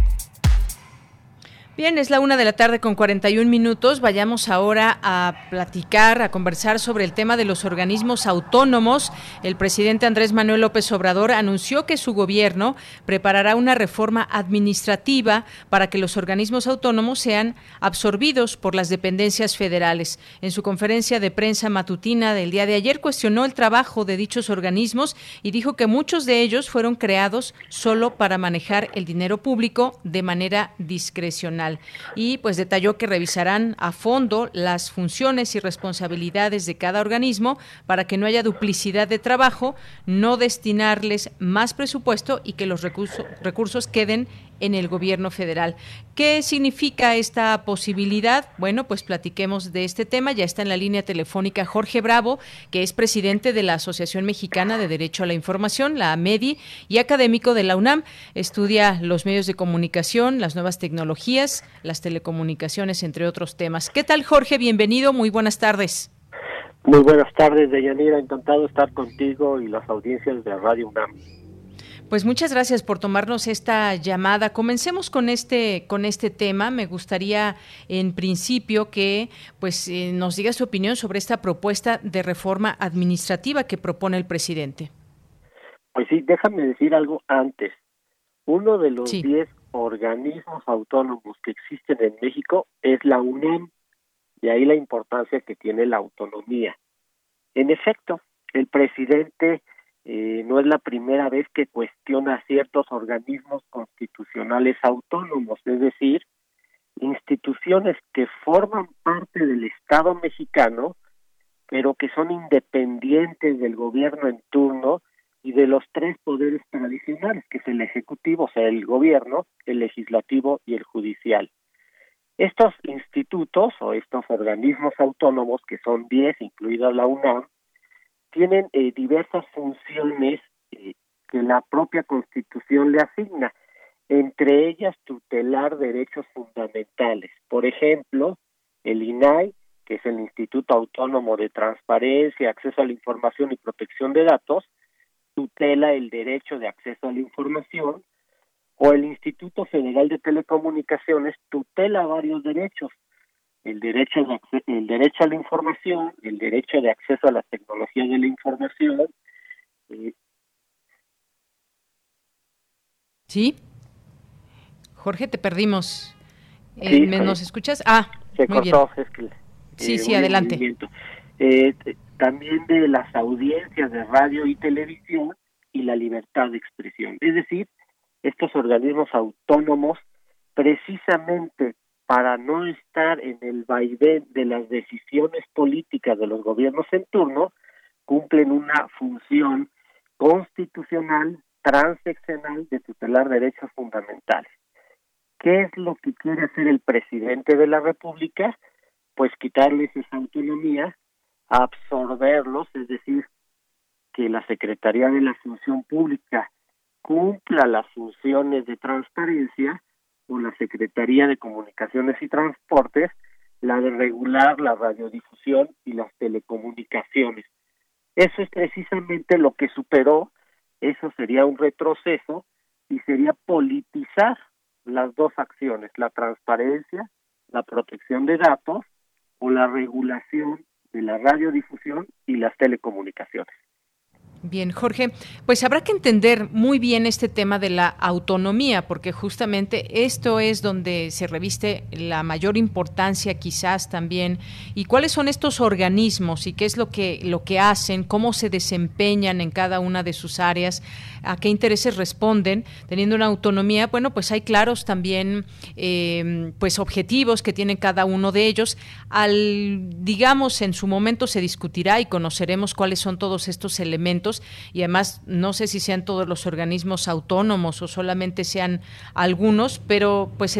Speaker 1: Bien, es la una de la tarde con 41 minutos. Vayamos ahora a platicar, a conversar sobre el tema de los organismos autónomos. El presidente Andrés Manuel López Obrador anunció que su gobierno preparará una reforma administrativa para que los organismos autónomos sean absorbidos por las dependencias federales. En su conferencia de prensa matutina del día de ayer cuestionó el trabajo de dichos organismos y dijo que muchos de ellos fueron creados solo para manejar el dinero público de manera discrecional y pues detalló que revisarán a fondo las funciones y responsabilidades de cada organismo para que no haya duplicidad de trabajo, no destinarles más presupuesto y que los recursos, queden en el gobierno federal. ¿Qué significa esta posibilidad? Bueno, pues platiquemos de este tema. Ya está en la línea telefónica Jorge Bravo, que es presidente de la Asociación Mexicana de Derecho a la Información, la AMEDI, y académico de la UNAM. Estudia los medios de comunicación, las nuevas tecnologías, las telecomunicaciones, entre otros temas. ¿Qué tal, Jorge? Bienvenido. Muy buenas tardes.
Speaker 9: Muy buenas tardes, Deyanira. Encantado de estar contigo y las audiencias de Radio UNAM.
Speaker 1: Pues muchas gracias por tomarnos esta llamada. Comencemos con este con este tema. Me gustaría en principio que pues eh, nos diga su opinión sobre esta propuesta de reforma administrativa que propone el presidente.
Speaker 9: Pues sí, déjame decir algo antes. Uno de los diez organismos autónomos que existen en México es la UNAM, y ahí la importancia que tiene la autonomía. En efecto, el presidente eh, no es la primera vez que cuestiona ciertos organismos constitucionales autónomos, es decir, instituciones que forman parte del Estado mexicano, pero que son independientes del gobierno en turno y de los tres poderes tradicionales, que es el ejecutivo, o sea, el gobierno, el legislativo y el judicial. Estos institutos o estos organismos autónomos, que son 10, incluida la UNAM, tienen eh, diversas funciones eh, que la propia Constitución le asigna, entre ellas tutelar derechos fundamentales. Por ejemplo, el INAI, que es el Instituto Autónomo de Transparencia, Acceso a la Información y Protección de Datos, tutela el derecho de acceso a la información, o el Instituto Federal de Telecomunicaciones tutela varios derechos, el derecho de, el derecho a la información, el derecho de acceso a la tecnología de la información. Eh.
Speaker 1: Sí. Jorge, te perdimos. Eh, ¿Nos escuchas? Ah,
Speaker 9: se cortó. Es que,
Speaker 1: sí, sí, adelante.
Speaker 9: Eh, también de las audiencias de radio y televisión y la libertad de expresión. Es decir, estos organismos autónomos precisamente para no estar en el vaivén de las decisiones políticas de los gobiernos en turno, cumplen una función constitucional, transeccional de tutelar derechos fundamentales. ¿Qué es lo que quiere hacer el presidente de la República? Pues quitarles esa autonomía, absorberlos, es decir, que la Secretaría de la Función Pública cumpla las funciones de transparencia la Secretaría de Comunicaciones y Transportes, la de regular la radiodifusión y las telecomunicaciones. Eso es precisamente lo que superó, eso sería un retroceso y sería politizar las dos acciones, la transparencia, la protección de datos o la regulación de la radiodifusión y las telecomunicaciones.
Speaker 1: Bien, Jorge, pues habrá que entender muy bien este tema de la autonomía, porque justamente esto es donde se reviste la mayor importancia quizás también, y cuáles son estos organismos y qué es lo que, lo que hacen, cómo se desempeñan en cada una de sus áreas, a qué intereses responden, teniendo una autonomía, bueno, pues hay claros también eh, pues objetivos que tiene cada uno de ellos. Al, digamos, en su momento se discutirá y conoceremos cuáles son todos estos elementos y además no sé si sean todos los organismos autónomos o solamente sean algunos, pero pues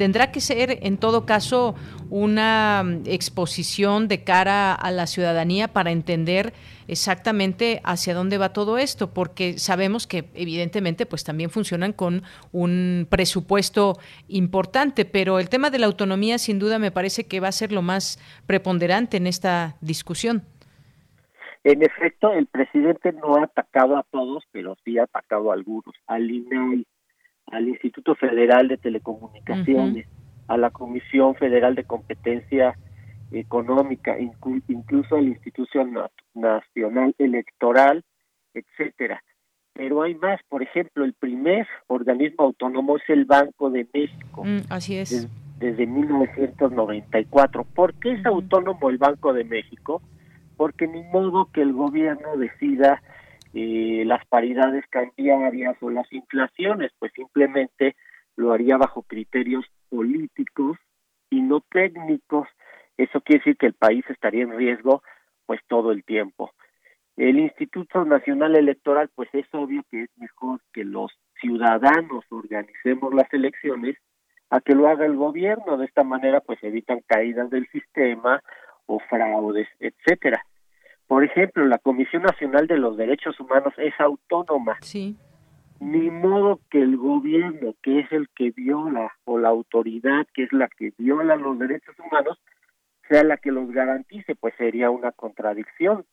Speaker 1: tendrá que ser en todo caso una mm, exposición de cara a la ciudadanía para entender exactamente hacia dónde va todo esto, porque sabemos que evidentemente pues también funcionan con un presupuesto importante, pero el tema de la autonomía sin duda me parece que va a ser lo más preponderante en esta discusión.
Speaker 9: En efecto, el presidente no ha atacado a todos, pero sí ha atacado a algunos, al INAI, al Instituto Federal de Telecomunicaciones, a la Comisión Federal de Competencia Económica, incluso al Instituto Nacional Electoral, etcétera. Pero hay más, por ejemplo, el primer organismo autónomo es el Banco de México.
Speaker 1: Mm, así es.
Speaker 9: Desde, 1994. ¿Por qué es autónomo el Banco de México? porque ni modo que el gobierno decida eh, las paridades cambiarias o las inflaciones, pues simplemente lo haría bajo criterios políticos y no técnicos. Eso quiere decir que el país estaría en riesgo pues todo el tiempo. El Instituto Nacional Electoral, pues es obvio que es mejor que los ciudadanos organicemos las elecciones a que lo haga el gobierno. De esta manera, pues evitan caídas del sistema o fraudes, etcétera. Por ejemplo, la Comisión Nacional de los Derechos Humanos es autónoma.
Speaker 1: Sí.
Speaker 9: Ni modo que el gobierno, que es el que viola, o la autoridad, que es la que viola los derechos humanos, sea la que los garantice, pues sería una contradicción.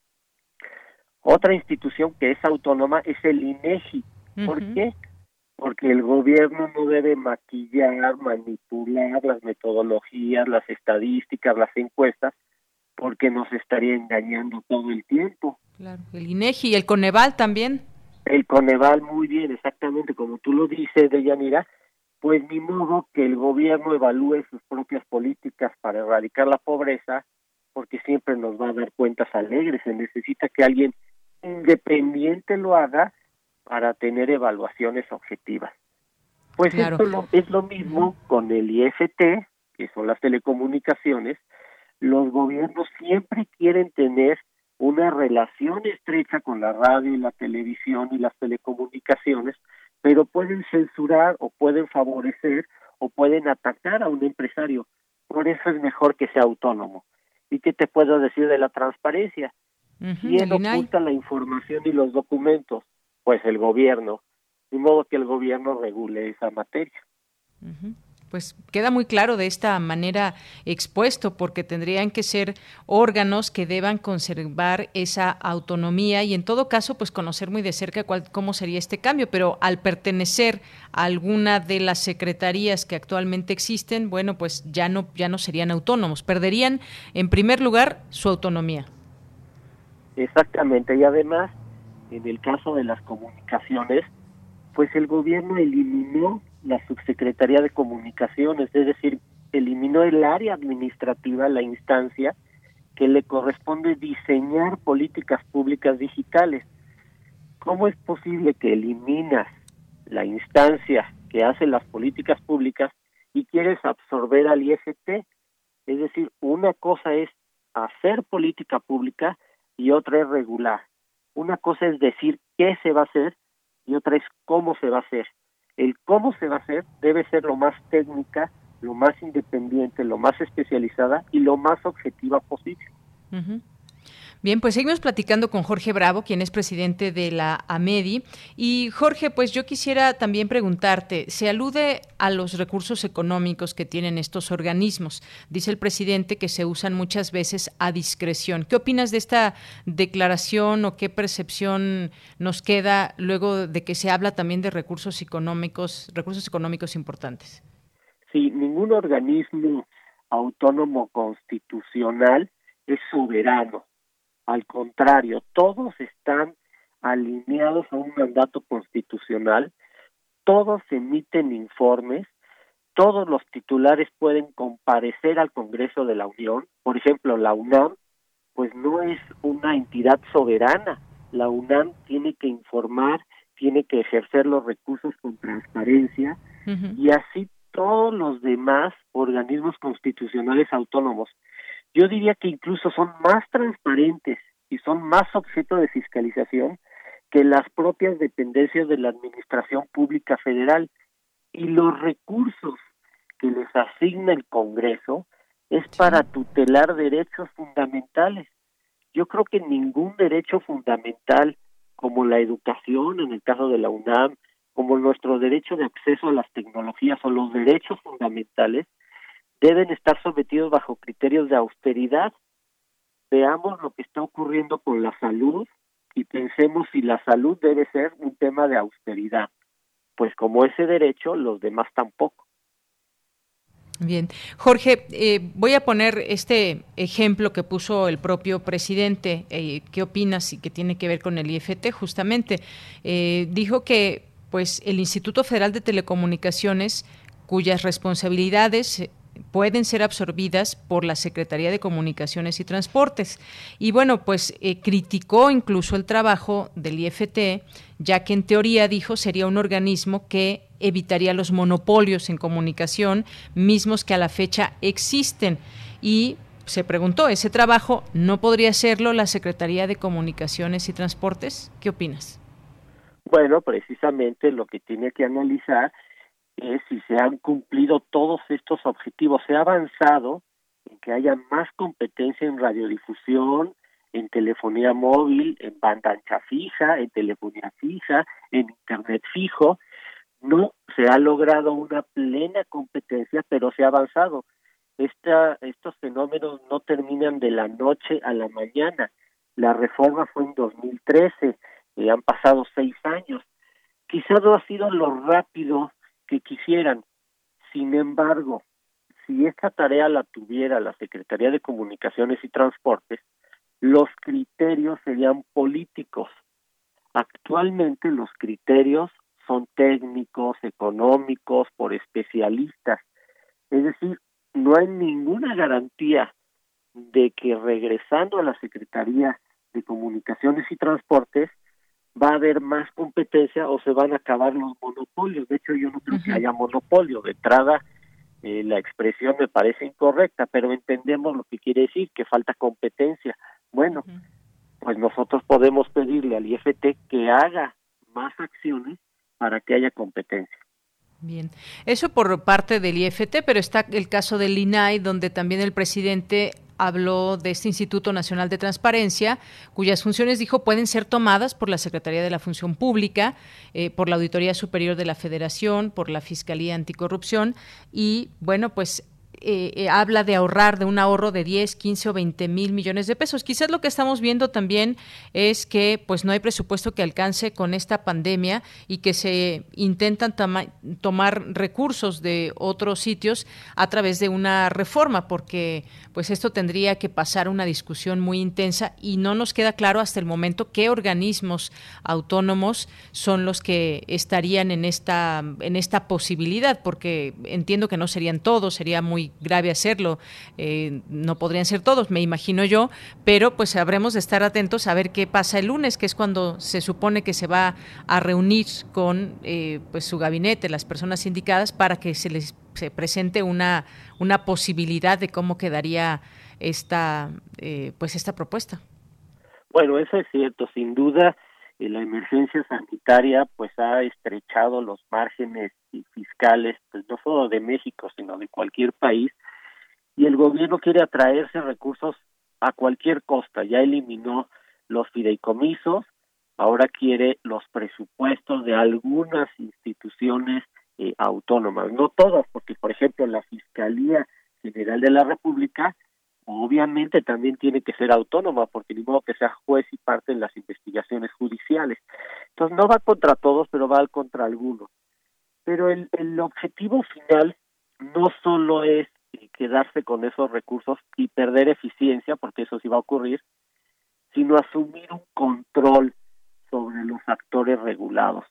Speaker 9: Otra institución que es autónoma es el INEGI. ¿Por qué? Porque el gobierno no debe maquillar, manipular las metodologías, las estadísticas, las encuestas, porque nos estaría engañando todo el tiempo.
Speaker 1: Claro, el INEGI y el Coneval también.
Speaker 9: El Coneval, muy bien, exactamente como tú lo dices, Deyanira, pues ni modo que el gobierno evalúe sus propias políticas para erradicar la pobreza, porque siempre nos va a dar cuentas alegres. Se necesita que alguien independiente lo haga para tener evaluaciones objetivas. Pues esto es lo mismo con el IFT, que son las telecomunicaciones. Los gobiernos siempre quieren tener una relación estrecha con la radio y la televisión y las telecomunicaciones, pero pueden censurar o pueden favorecer o pueden atacar a un empresario. Por eso es mejor que sea autónomo. ¿Y qué te puedo decir de la transparencia? ¿Quién oculta la información y los documentos? Pues el gobierno de modo que el gobierno regule esa materia.
Speaker 1: Pues queda muy claro de esta manera expuesto, porque tendrían que ser órganos que deban conservar esa autonomía y en todo caso, pues conocer muy de cerca cuál, cómo sería este cambio. Pero al pertenecer a alguna de las secretarías que actualmente existen, bueno, pues ya no, ya no serían autónomos, perderían en primer lugar su autonomía.
Speaker 9: Exactamente, y además, en el caso de las comunicaciones, pues el gobierno eliminó la subsecretaría de comunicaciones, es decir, eliminó el área administrativa, la instancia que le corresponde diseñar políticas públicas digitales. ¿Cómo es posible que eliminas la instancia que hace las políticas públicas y quieres absorber al IFT? Es decir, una cosa es hacer política pública y otra es regular. Una cosa es decir qué se va a hacer y otra es cómo se va a hacer. El cómo se va a hacer debe ser lo más técnica, lo más independiente, lo más especializada y lo más objetiva posible.
Speaker 1: Bien, pues seguimos platicando con Jorge Bravo, quien es presidente de la AMEDI. Y Jorge, pues yo quisiera también preguntarte, se alude a los recursos económicos que tienen estos organismos. Dice el presidente que se usan muchas veces a discreción. ¿Qué opinas de esta declaración o qué percepción nos queda luego de que se habla también de recursos económicos, recursos económicos importantes?
Speaker 9: Sí, ningún organismo autónomo constitucional es soberano al contrario, todos están alineados a un mandato constitucional, todos emiten informes, todos los titulares pueden comparecer al Congreso de la Unión. Por ejemplo, la UNAM, pues no es una entidad soberana. La UNAM tiene que informar, tiene que ejercer los recursos con transparencia y así todos los demás organismos constitucionales autónomos. Yo diría que incluso son más transparentes y son más objeto de fiscalización que las propias dependencias de la Administración Pública Federal y los recursos que les asigna el Congreso es para tutelar derechos fundamentales. Yo creo que ningún derecho fundamental como la educación en el caso de la UNAM, como nuestro derecho de acceso a las tecnologías o los derechos fundamentales deben estar sometidos bajo criterios de austeridad. Veamos lo que está ocurriendo con la salud y pensemos si la salud debe ser un tema de austeridad. Pues como ese derecho, los demás tampoco.
Speaker 1: Bien, Jorge, eh, voy a poner este ejemplo que puso el propio presidente. Eh, ¿Qué opinas y que tiene que ver con el IFT? Justamente eh, dijo que, pues, el Instituto Federal de Telecomunicaciones, cuyas responsabilidades pueden ser absorbidas por la Secretaría de Comunicaciones y Transportes. Y bueno, pues eh, criticó incluso el trabajo del IFT, ya que en teoría dijo sería un organismo que evitaría los monopolios en comunicación, mismos que a la fecha existen. Y se preguntó, ¿ese trabajo no podría hacerlo la Secretaría de Comunicaciones y Transportes? ¿Qué opinas?
Speaker 9: Bueno, precisamente lo que tiene que analizar es si se han cumplido todos estos objetivos. Se ha avanzado en que haya más competencia en radiodifusión, en telefonía móvil, en banda ancha fija, en telefonía fija, en internet fijo. No se ha logrado una plena competencia, pero se ha avanzado. Esta, estos fenómenos no terminan de la noche a la mañana. La reforma fue en 2013, y han pasado seis años. Quizá no ha sido lo rápido que quisieran. Sin embargo, si esta tarea la tuviera la Secretaría de Comunicaciones y Transportes, los criterios serían políticos. Actualmente los criterios son técnicos, económicos, por especialistas. Es decir, no hay ninguna garantía de que regresando a la Secretaría de comunicaciones y transportes, va a haber más competencia o se van a acabar los monopolios. De hecho, yo no creo que haya monopolio. De entrada, eh, la expresión me parece incorrecta, pero entendemos lo que quiere decir, que falta competencia. Bueno, pues nosotros podemos pedirle al IFT que haga más acciones para que haya competencia.
Speaker 1: Bien, eso por parte del IFT, pero está el caso del INAI, donde también el presidente habló de este Instituto Nacional de Transparencia, cuyas funciones, dijo, pueden ser tomadas por la Secretaría de la Función Pública, eh, por la Auditoría Superior de la Federación, por la Fiscalía Anticorrupción y, bueno, pues eh, eh, habla de ahorrar, de un ahorro de 10, 15 o 20 mil millones de pesos. Quizás lo que estamos viendo también es que pues no hay presupuesto que alcance con esta pandemia y que se intentan tomar recursos de otros sitios a través de una reforma, porque pues esto tendría que pasar una discusión muy intensa y no nos queda claro hasta el momento qué organismos autónomos son los que estarían en esta, en esta posibilidad, porque entiendo que no serían todos, sería muy grave hacerlo. Eh, no podrían ser todos, me imagino yo, pero pues habremos de estar atentos a ver qué pasa el lunes, que es cuando se supone que se va a reunir con eh, pues su gabinete, las personas indicadas, para que se les se presente una, una posibilidad de cómo quedaría esta, eh, pues esta propuesta.
Speaker 9: Bueno, eso es cierto, sin duda la emergencia sanitaria pues ha estrechado los márgenes fiscales pues no solo de México sino de cualquier país. Y el gobierno quiere atraerse recursos a cualquier costa. Ya eliminó los fideicomisos ahora quiere los presupuestos de algunas instituciones eh, autónomas. No todas porque por ejemplo la fiscalía general de la república obviamente también tiene que ser autónoma, porque ni modo que sea juez y parte en las investigaciones judiciales. Entonces no va contra todos, pero va contra algunos. Pero el, el objetivo final no solo es quedarse con esos recursos y perder eficiencia, porque eso sí va a ocurrir, sino asumir un control sobre los actores regulados.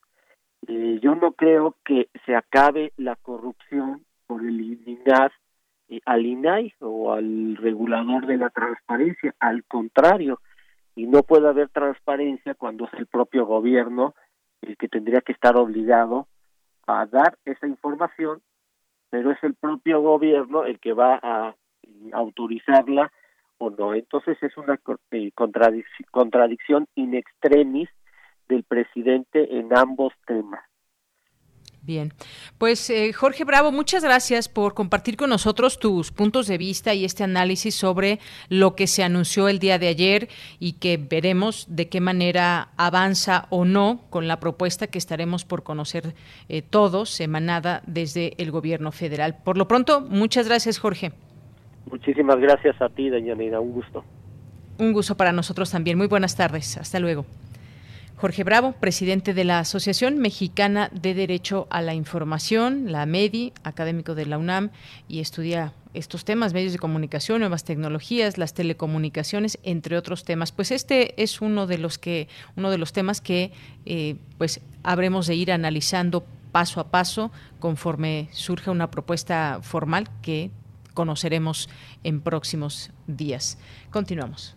Speaker 9: Eh, yo no creo que se acabe la corrupción por eliminar eh, al INAI o al regulador de la transparencia, al contrario, y no puede haber transparencia cuando es el propio gobierno el que tendría que estar obligado a dar esa información, pero es el propio gobierno el que va a autorizarla o no. Entonces es una eh, contradicción in extremis del presidente en ambos temas.
Speaker 1: Bien, pues eh, Jorge Bravo, muchas gracias por compartir con nosotros tus puntos de vista y este análisis sobre lo que se anunció el día de ayer y que veremos de qué manera avanza o no con la propuesta que estaremos por conocer eh, todos, emanada desde el gobierno federal. Por lo pronto, muchas gracias Jorge.
Speaker 9: Muchísimas gracias a ti, Dañanina, un gusto.
Speaker 1: Un gusto para nosotros también. Muy buenas tardes. Hasta luego. Jorge Bravo, presidente de la Asociación Mexicana de Derecho a la Información, la MEDI, académico de la UNAM y estudia estos temas, medios de comunicación, nuevas tecnologías, las telecomunicaciones, entre otros temas. Pues este es uno de los que, uno de los temas que eh, pues habremos de ir analizando paso a paso conforme surge una propuesta formal que conoceremos en próximos días. Continuamos.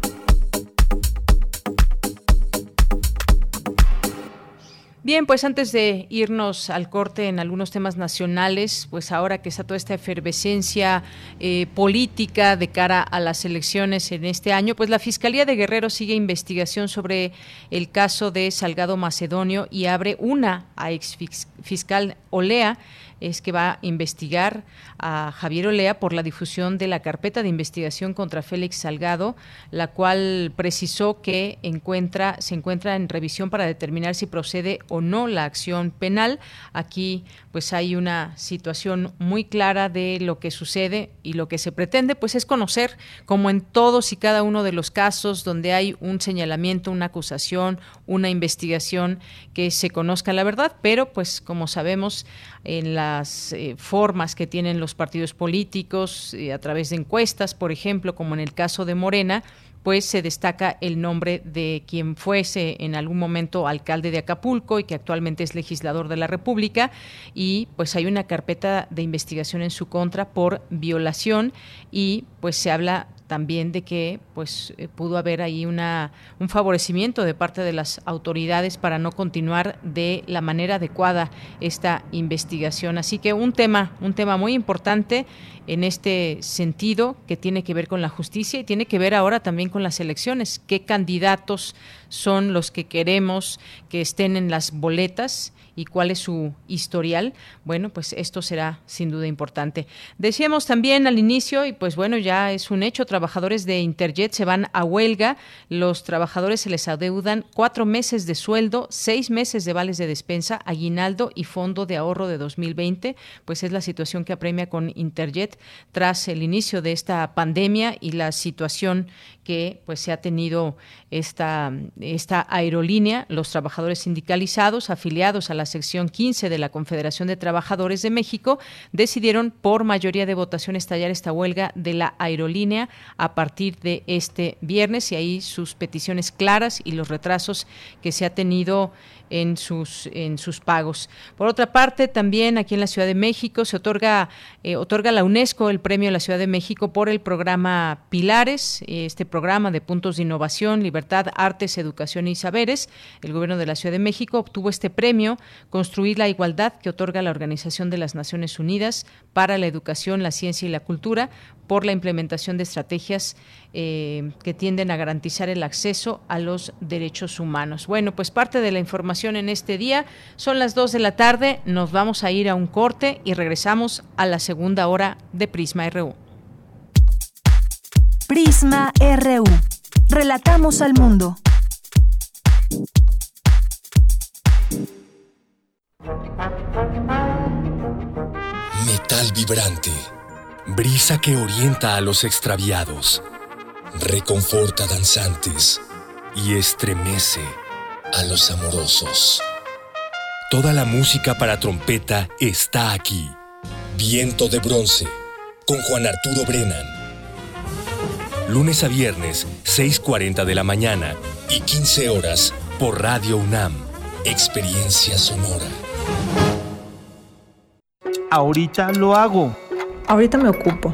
Speaker 1: Bien, pues antes de irnos al corte en algunos temas nacionales, pues ahora que está toda esta efervescencia eh, política de cara a las elecciones en este año, pues la Fiscalía de Guerrero sigue investigación sobre el caso de Salgado Macedonio y abre una a ex fiscal Olea. Es que va a investigar a Javier Olea por la difusión de la carpeta de investigación contra Félix Salgado, la cual precisó que encuentra, se encuentra en revisión para determinar si procede o no la acción penal. Aquí pues hay una situación muy clara de lo que sucede y lo que se pretende pues es conocer como en todos y cada uno de los casos donde hay un señalamiento, una acusación, una investigación que se conozca la verdad, pero pues como sabemos, en las eh, formas que tienen los partidos políticos, eh, a través de encuestas, por ejemplo, como en el caso de Morena, pues se destaca el nombre de quien fuese en algún momento alcalde de Acapulco y que actualmente es legislador de la República. Y pues hay una carpeta de investigación en su contra por violación y pues se habla también de que pues eh, pudo haber ahí una un favorecimiento de parte de las autoridades para no continuar de la manera adecuada esta investigación. Así que un tema un tema muy importante en este sentido que tiene que ver con la justicia y tiene que ver ahora también con las elecciones. Qué candidatos son los que queremos que estén en las boletas y cuál es su historial, bueno, pues esto será sin duda importante. Decíamos también al inicio, y pues bueno, ya es un hecho, trabajadores de Interjet se van a huelga, los trabajadores se les adeudan cuatro meses de sueldo, seis meses de vales de despensa, aguinaldo y fondo de ahorro de 2020, pues es la situación que apremia con Interjet tras el inicio de esta pandemia y la situación que pues se ha tenido esta, esta aerolínea, los trabajadores sindicalizados afiliados a la sección 15 de la Confederación de Trabajadores de México decidieron por mayoría de votación estallar esta huelga de la aerolínea a partir de este viernes y ahí sus peticiones claras y los retrasos que se ha tenido en sus, en sus pagos. Por otra parte, también aquí en la Ciudad de México se otorga, eh, otorga la UNESCO el premio a la Ciudad de México por el programa Pilares, este programa de puntos de innovación, libertad, artes, educación y saberes. El gobierno de la Ciudad de México obtuvo este premio, Construir la Igualdad, que otorga la Organización de las Naciones Unidas para la Educación, la Ciencia y la Cultura, por la implementación de estrategias eh, que tienden a garantizar el acceso a los derechos humanos. Bueno, pues parte de la información en este día son las 2 de la tarde, nos vamos a ir a un corte y regresamos a la segunda hora de Prisma RU.
Speaker 3: Prisma RU. Relatamos al mundo.
Speaker 10: Metal vibrante brisa que orienta a los extraviados, reconforta danzantes y estremece a los amorosos. Toda la música para trompeta está aquí. Viento de bronce, con Juan Arturo Brennan. Lunes a viernes, 6.40 de la mañana y 15 horas por Radio UNAM. Experiencia sonora.
Speaker 11: Ahorita lo hago.
Speaker 12: Ahorita me ocupo.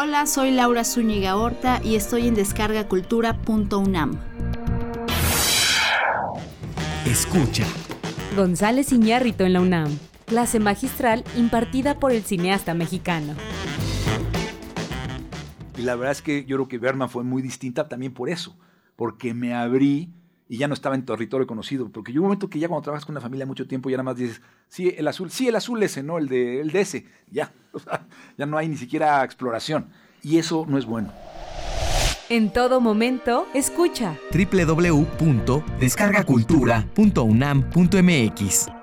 Speaker 13: Hola, soy Laura Zúñiga Horta y estoy en descargacultura.unam.
Speaker 14: Escucha. González Iñárritu en la UNAM. Clase magistral impartida por el cineasta mexicano.
Speaker 15: Y la verdad es que yo creo que Berman fue muy distinta también por eso, porque me abrí y ya no estaba en territorio conocido, porque yo un momento que ya cuando trabajas con una familia mucho tiempo ya nada más dices, sí, el azul, sí, el azul ese, no, el de, el de ese, ya, *laughs* o sea, ya no hay ni siquiera exploración, y eso no es bueno.
Speaker 14: En todo momento, escucha.
Speaker 16: www.descargacultura.unam.mx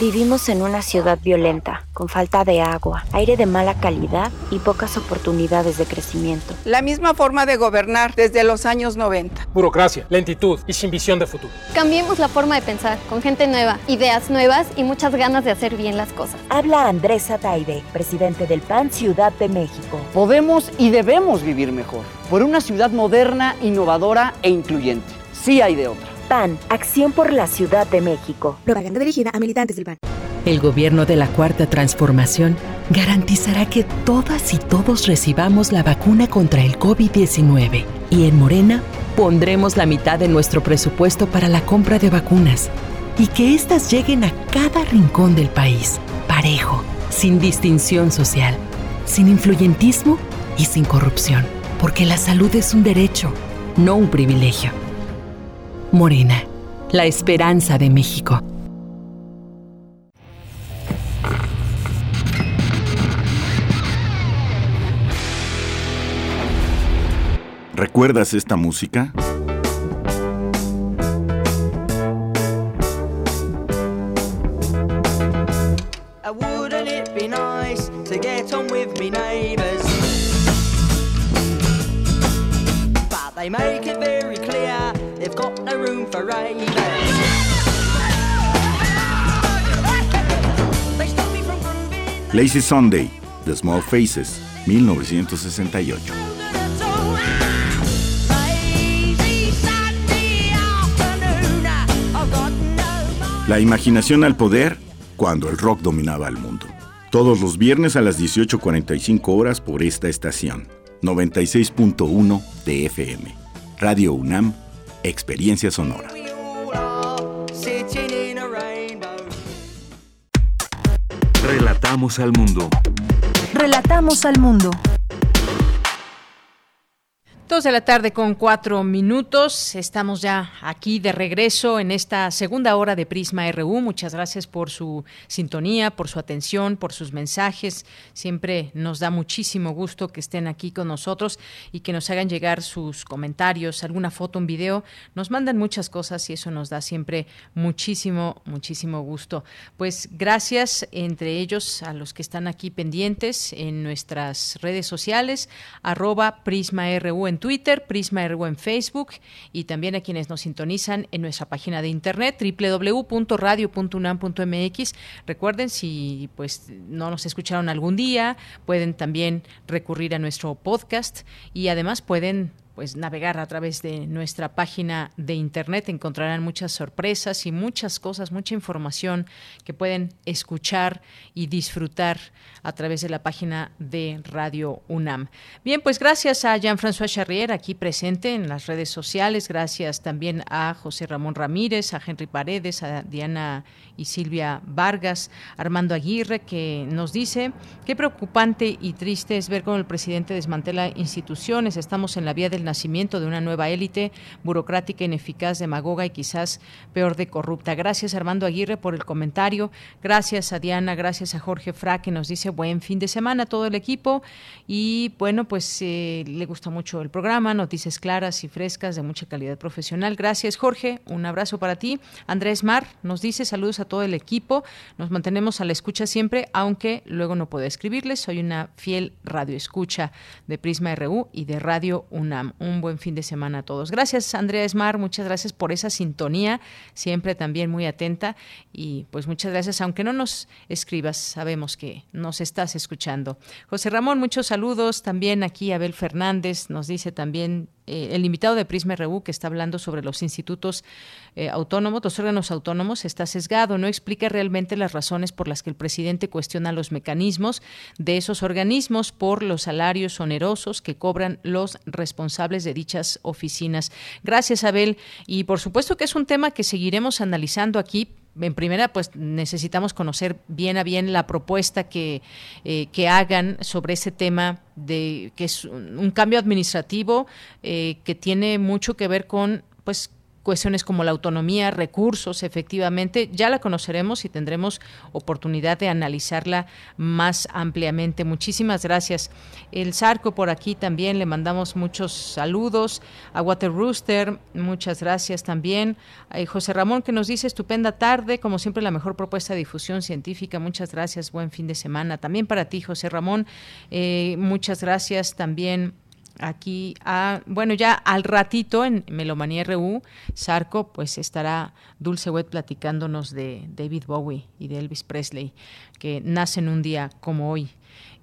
Speaker 17: Vivimos en una ciudad violenta, con falta de agua, aire de mala calidad y pocas oportunidades de crecimiento.
Speaker 18: La misma forma de gobernar desde los años 90.
Speaker 19: Burocracia, lentitud y sin visión de futuro.
Speaker 20: Cambiemos la forma de pensar, con gente nueva, ideas nuevas y muchas ganas de hacer bien las cosas.
Speaker 21: Habla Andrés Ataide, presidente del PAN Ciudad de México.
Speaker 22: Podemos y debemos vivir mejor, por una ciudad moderna, innovadora e incluyente. Sí hay de otra.
Speaker 21: PAN, Acción por la Ciudad de México.
Speaker 23: Propaganda dirigida a militantes del PAN.
Speaker 24: El gobierno de la Cuarta Transformación garantizará que todas y todos recibamos la vacuna contra el COVID-19. Y en Morena pondremos la mitad de nuestro presupuesto para la compra de vacunas y que éstas lleguen a cada rincón del país, parejo, sin distinción social, sin influyentismo y sin corrupción, porque la salud es un derecho, no un privilegio. Morena, la esperanza de México.
Speaker 25: ¿Recuerdas esta música? Lazy Sunday, The Small Faces, 1968. La imaginación al poder cuando el rock dominaba el mundo. Todos los viernes a las 18.45 horas por esta estación. 96.1 de FM. Radio UNAM, Experiencia Sonora.
Speaker 2: Relatamos al mundo.
Speaker 3: Relatamos al mundo.
Speaker 1: Dos de la tarde con cuatro minutos. Estamos ya aquí de regreso en esta segunda hora de Prisma RU. Muchas gracias por su sintonía, por su atención, por sus mensajes. Siempre nos da muchísimo gusto que estén aquí con nosotros y que nos hagan llegar sus comentarios, alguna foto, un video. Nos mandan muchas cosas y eso nos da siempre muchísimo, muchísimo gusto. Pues gracias entre ellos a los que están aquí pendientes en nuestras redes sociales, arroba Prisma RU en Twitter, Prisma RU en Facebook y también a quienes nos sintonizan en nuestra página de internet www.radio.unam.mx. Recuerden si pues no nos escucharon algún día, pueden también recurrir a nuestro podcast y además pueden pues navegar a través de nuestra página de internet encontrarán muchas sorpresas y muchas cosas, mucha información que pueden escuchar y disfrutar a través de la página de Radio UNAM. Bien, pues gracias a Jean-François Charrier aquí presente en las redes sociales, gracias también a José Ramón Ramírez, a Henry Paredes, a Diana y Silvia Vargas, Armando Aguirre que nos dice qué preocupante y triste es ver cómo el presidente desmantela instituciones, estamos en la vía del nacimiento de una nueva élite burocrática, ineficaz, demagoga y quizás peor de corrupta. Gracias Armando Aguirre por el comentario. Gracias a Diana, gracias a Jorge Fra que nos dice buen fin de semana a todo el equipo y bueno, pues eh, le gusta mucho el programa, noticias claras y frescas de mucha calidad profesional. Gracias Jorge, un abrazo para ti. Andrés Mar nos dice saludos a todo el equipo. Nos mantenemos a la escucha siempre, aunque luego no puedo escribirles. Soy una fiel radio escucha de Prisma RU y de Radio UNAM un buen fin de semana a todos. Gracias, Andrea Esmar, muchas gracias por esa sintonía, siempre también muy atenta y pues muchas gracias, aunque no nos escribas, sabemos que nos estás escuchando. José Ramón, muchos saludos, también aquí Abel Fernández nos dice también eh, el invitado de Prisma RU que está hablando sobre los institutos eh, autónomos, los órganos autónomos, está sesgado, no explica realmente las razones por las que el presidente cuestiona los mecanismos de esos organismos por los salarios onerosos que cobran los responsables de dichas oficinas. Gracias, Abel. Y por supuesto que es un tema que seguiremos analizando aquí en primera, pues necesitamos conocer bien a bien la propuesta que, eh, que hagan sobre ese tema de que es un cambio administrativo eh, que tiene mucho que ver con pues cuestiones como la autonomía, recursos, efectivamente, ya la conoceremos y tendremos oportunidad de analizarla más ampliamente. Muchísimas gracias. El Zarco por aquí también le mandamos muchos saludos. A Water Rooster, muchas gracias también. A José Ramón que nos dice estupenda tarde, como siempre la mejor propuesta de difusión científica. Muchas gracias, buen fin de semana. También para ti, José Ramón, eh, muchas gracias también aquí a, bueno, ya al ratito en Melomanía RU, Sarco, pues estará Dulce Wet platicándonos de David Bowie y de Elvis Presley, que nacen un día como hoy.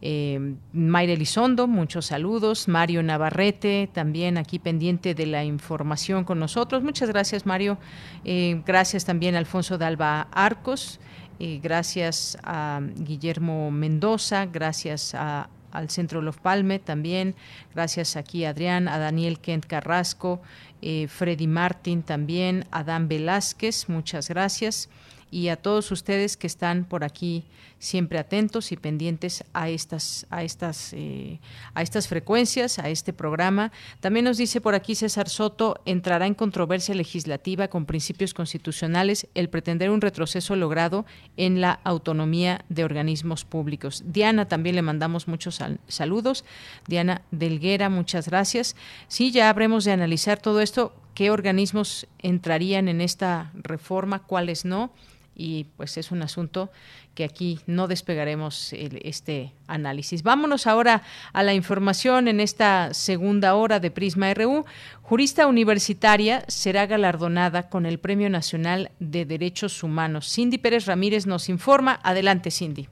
Speaker 1: Eh, Mayra Elizondo, muchos saludos. Mario Navarrete, también aquí pendiente de la información con nosotros. Muchas gracias, Mario. Eh, gracias también a Alfonso Dalba Arcos. eh, gracias a Guillermo Mendoza, gracias a al Centro Love Palme también, gracias aquí a Adrián, a Daniel Kent Carrasco, eh, Freddy Martín también, Adán Velázquez, muchas gracias y a todos ustedes que están por aquí siempre atentos y pendientes a estas a estas eh, a estas frecuencias a este programa. También nos dice por aquí César Soto entrará en controversia legislativa con principios constitucionales el pretender un retroceso logrado en la autonomía de organismos públicos. Diana también le mandamos muchos saludos. Diana Delguera muchas gracias. Sí ya habremos de analizar todo esto qué organismos entrarían en esta reforma cuáles no y pues es un asunto que aquí no despegaremos este análisis. Vámonos ahora a la información en esta segunda hora de Prisma RU. Jurista universitaria será galardonada con el Premio Nacional de Derechos Humanos. Cindy Pérez Ramírez nos informa. Adelante, Cindy.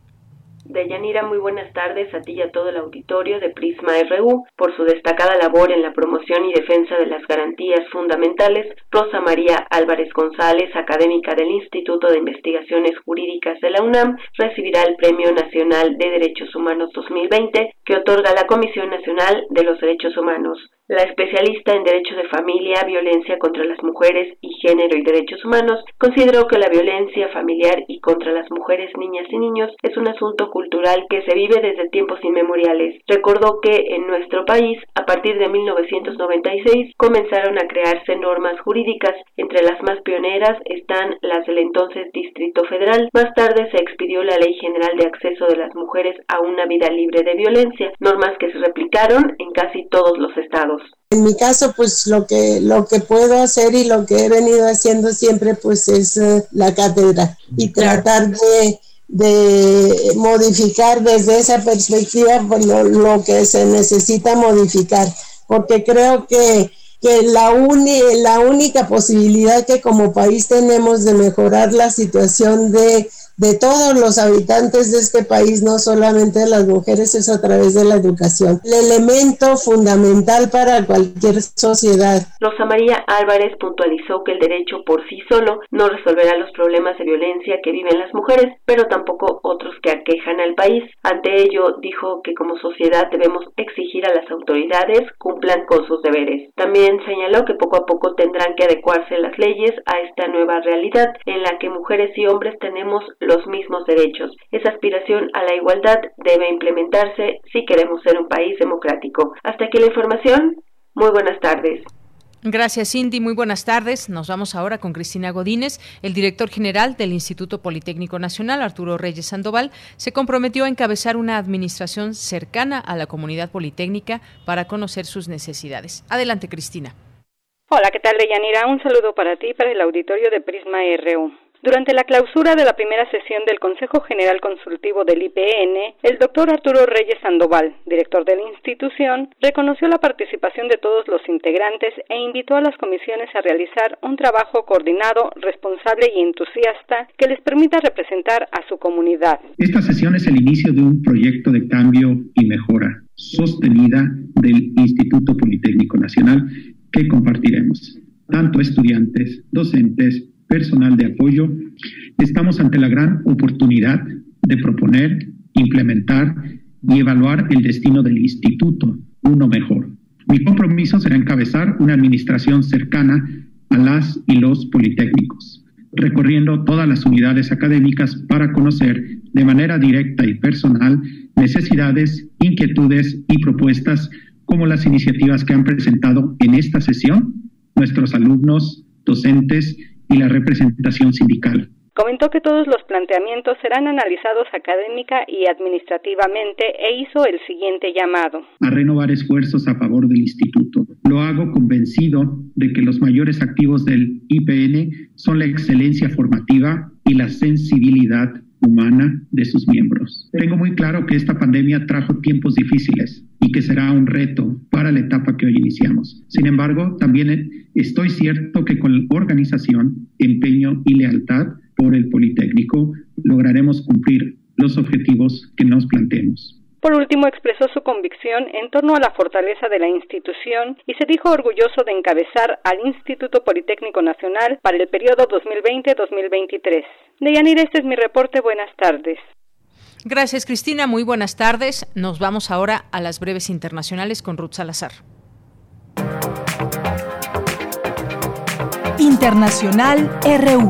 Speaker 26: Deyanira, muy buenas tardes a ti y a todo el auditorio de Prisma RU. Por su destacada labor en la promoción y defensa de las garantías fundamentales, Rosa María Álvarez González, académica del Instituto de Investigaciones Jurídicas de la UNAM, recibirá el Premio Nacional de Derechos Humanos 2020 que otorga la Comisión Nacional de los Derechos Humanos. La especialista en Derecho de Familia, Violencia contra las Mujeres y Género y Derechos Humanos consideró que la violencia familiar y contra las mujeres, niñas y niños es un asunto cultural que se vive desde tiempos inmemoriales. Recordó que en nuestro país, a partir de 1996, comenzaron a crearse normas jurídicas. Entre las más pioneras están las del entonces Distrito Federal. Más tarde se expidió la Ley General de Acceso de las Mujeres a una vida libre de violencia, normas que se replicaron en casi todos los estados.
Speaker 27: En mi caso, pues lo que, lo que puedo hacer y lo que he venido haciendo siempre, pues es eh, la cátedra y tratar de, de modificar desde esa perspectiva pues, lo, que se necesita modificar, porque creo que, que la, la única posibilidad que como país tenemos de mejorar la situación de de todos los habitantes de este país, no solamente de las mujeres, es a través de la educación. El elemento fundamental para cualquier sociedad.
Speaker 26: Rosa María Álvarez puntualizó que el derecho por sí solo no resolverá los problemas de violencia que viven las mujeres, pero tampoco otros que aquejan al país. Ante ello, dijo que como sociedad debemos exigir a las autoridades cumplan con sus deberes. También señaló que poco a poco tendrán que adecuarse las leyes a esta nueva realidad en la que mujeres y hombres tenemos los mismos derechos. Esa aspiración a la igualdad debe implementarse si queremos ser un país democrático. Hasta aquí la información. Muy buenas tardes.
Speaker 1: Gracias, Cindy. Muy buenas tardes. Nos vamos ahora con Cristina Godínez. El director general del Instituto Politécnico Nacional, Arturo Reyes Sandoval, se comprometió a encabezar una administración cercana a la comunidad politécnica para conocer sus necesidades. Adelante, Cristina.
Speaker 28: Hola, ¿qué tal, Deyanira? Un saludo para ti y para el auditorio de Prisma RU. Durante la clausura de la primera sesión del Consejo General Consultivo del IPN, el doctor Arturo Reyes Sandoval, director de la institución, reconoció la participación de todos los integrantes e invitó a las comisiones a realizar un trabajo coordinado, responsable y entusiasta que les permita representar a su comunidad.
Speaker 29: Esta sesión es el inicio de un proyecto de cambio y mejora sostenida del Instituto Politécnico Nacional que compartiremos. Tanto estudiantes, docentes, personal de apoyo, estamos ante la gran oportunidad de proponer, implementar y evaluar el destino del instituto, uno mejor. Mi compromiso será encabezar una administración cercana a las y los politécnicos, recorriendo todas las unidades académicas para conocer de manera directa y personal necesidades, inquietudes y propuestas como las iniciativas que han presentado en esta sesión nuestros alumnos, docentes y la representación sindical.
Speaker 28: Comentó que todos los planteamientos serán analizados académica y administrativamente e hizo el siguiente llamado.
Speaker 29: A renovar esfuerzos a favor del instituto. Lo hago convencido de que los mayores activos del IPN son la excelencia formativa y la sensibilidad humana de sus miembros. Tengo muy claro que esta pandemia trajo tiempos difíciles y que será un reto para la etapa que hoy iniciamos. Sin embargo, también estoy cierto que con organización, empeño y lealtad por el Politécnico lograremos cumplir los objetivos que nos planteemos.
Speaker 28: Por último, expresó su convicción en torno a la fortaleza de la institución y se dijo orgulloso de encabezar al Instituto Politécnico Nacional para el periodo 2020-2023. Deyanira, este es mi reporte. Buenas tardes.
Speaker 1: Gracias, Cristina. Muy buenas tardes. Nos vamos ahora a las breves internacionales con Ruth Salazar.
Speaker 3: Internacional RU.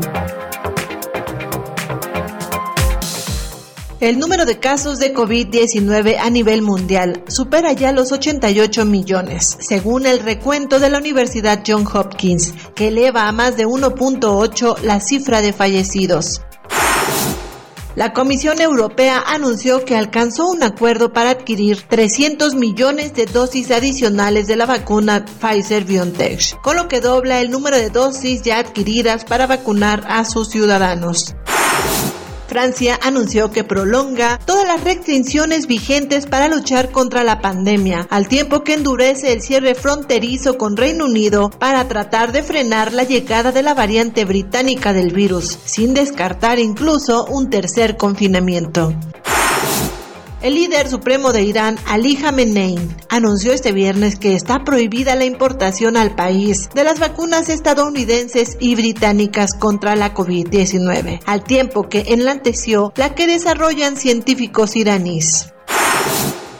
Speaker 30: El número de casos de COVID-19 a nivel mundial supera ya los 88 millones, según el recuento de la Universidad Johns Hopkins, que eleva a más de 1.8 la cifra de fallecidos. La Comisión Europea anunció que alcanzó un acuerdo para adquirir 300 millones de dosis adicionales de la vacuna Pfizer BioNTech, con lo que dobla el número de dosis ya adquiridas para vacunar a sus ciudadanos. Francia anunció que prolonga todas las restricciones vigentes para luchar contra la pandemia, al tiempo que endurece el cierre fronterizo con Reino Unido para tratar de frenar la llegada de la variante británica del virus, sin descartar incluso un tercer confinamiento. El líder supremo de Irán, Ali Khamenei, anunció este viernes que está prohibida la importación al país de las vacunas estadounidenses y británicas contra la COVID-19, al tiempo que enlanteció la que desarrollan científicos iraníes.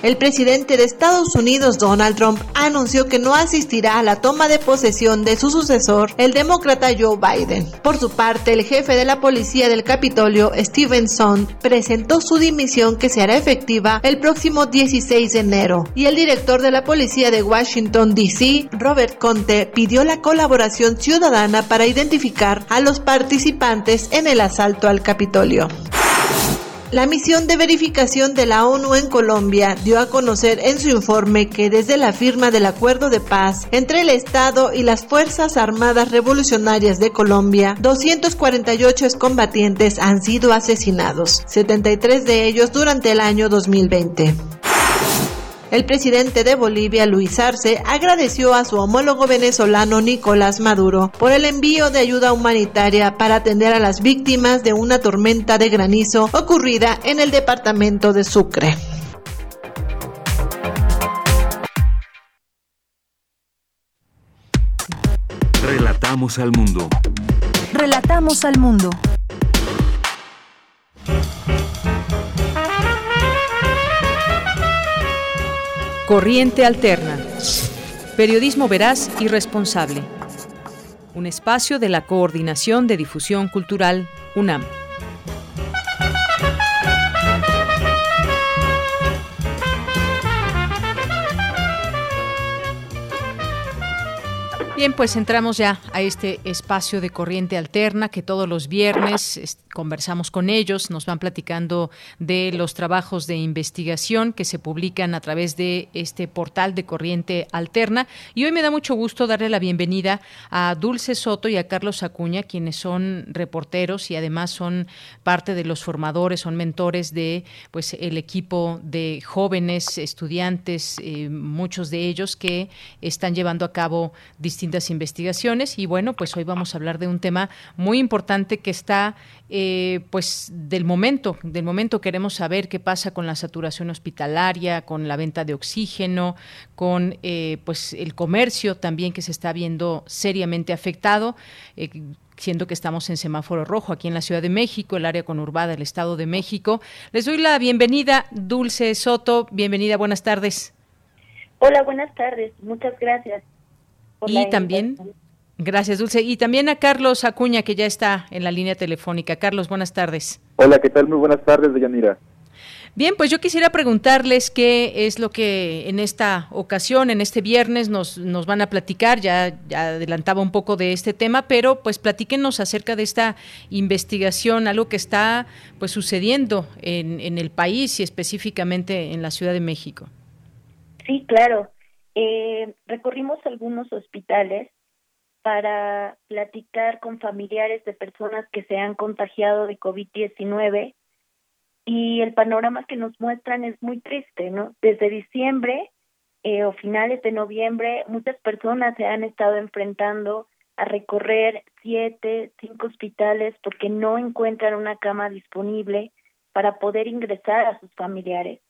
Speaker 30: El presidente de Estados Unidos, Donald Trump, anunció que no asistirá a la toma de posesión de su sucesor, el demócrata Joe Biden. Por su parte, el jefe de la policía del Capitolio, Stevenson, presentó su dimisión que se hará efectiva el próximo 16 de enero. Y el director de la policía de Washington, D.C., Robert Conte, pidió la colaboración ciudadana para identificar a los participantes en el asalto al Capitolio. La misión de verificación de la ONU en Colombia dio a conocer en su informe que desde la firma del acuerdo de paz entre el Estado y las Fuerzas Armadas Revolucionarias de Colombia, 248 excombatientes han sido asesinados, 73 de ellos durante el año 2020. El presidente de Bolivia, Luis Arce, agradeció a su homólogo venezolano Nicolás Maduro por el envío de ayuda humanitaria para atender a las víctimas de una tormenta de granizo ocurrida en el departamento de Sucre.
Speaker 2: Relatamos al mundo.
Speaker 3: Relatamos al mundo.
Speaker 1: Corriente Alterna. Periodismo veraz y responsable. Un espacio de la Coordinación de Difusión Cultural, UNAM. Bien, pues entramos ya a este espacio de corriente alterna que todos los viernes conversamos con ellos, nos van platicando de los trabajos de investigación que se publican a través de este portal de corriente alterna. Y hoy me da mucho gusto darle la bienvenida a Dulce Soto y a Carlos Acuña, quienes son reporteros y además son parte de los formadores, son mentores de pues el equipo de jóvenes estudiantes, eh, muchos de ellos que están llevando a cabo distintas investigaciones y bueno, pues hoy vamos a hablar de un tema muy importante que está eh, pues del momento, del momento queremos saber qué pasa con la saturación hospitalaria, con la venta de oxígeno, con eh, pues el comercio también que se está viendo seriamente afectado. Eh, siendo que estamos en semáforo rojo aquí en la Ciudad de México, el área conurbada del Estado de México. Les doy la bienvenida, Dulce Soto. Bienvenida, buenas tardes.
Speaker 31: Hola, buenas tardes. Muchas gracias
Speaker 1: y también, gracias Dulce, y también a Carlos Acuña, que ya está en la línea telefónica. Carlos, buenas tardes.
Speaker 32: Hola, ¿qué tal? Muy buenas tardes, Deyanira.
Speaker 1: Bien, pues yo quisiera preguntarles qué es lo que en esta ocasión, en este viernes, nos, nos van a platicar. Ya, ya, adelantaba un poco de este tema, pero pues platíquenos acerca de esta investigación, algo que está pues sucediendo en, en el país y específicamente en la Ciudad de México.
Speaker 31: Sí, claro. Eh, recorrimos algunos hospitales para platicar con familiares de personas que se han contagiado de COVID-19 y el panorama que nos muestran es muy triste, ¿no? Desde diciembre eh, o finales de noviembre, muchas personas se han estado enfrentando a recorrer siete, cinco hospitales porque no encuentran una cama disponible para poder ingresar a sus familiares.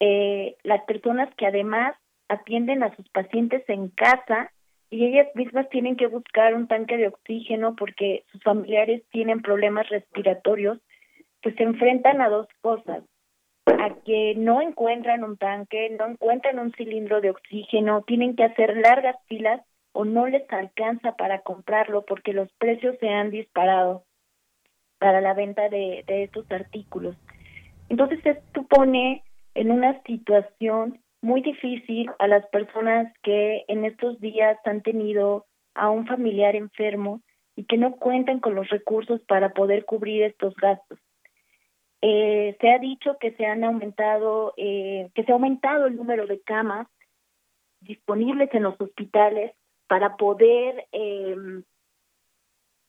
Speaker 31: eh, las personas que además atienden a sus pacientes en casa y ellas mismas tienen que buscar un tanque de oxígeno porque sus familiares tienen problemas respiratorios, pues se enfrentan a dos cosas, a que no encuentran un tanque, no encuentran un cilindro de oxígeno, tienen que hacer largas filas o no les alcanza para comprarlo porque los precios se han disparado para la venta de, de estos artículos. Entonces esto pone en una situación muy difícil a las personas que en estos días han tenido a un familiar enfermo y que no cuentan con los recursos para poder cubrir estos gastos. Eh, se ha dicho que se han aumentado, eh, que se ha aumentado el número de camas disponibles en los hospitales para poder eh,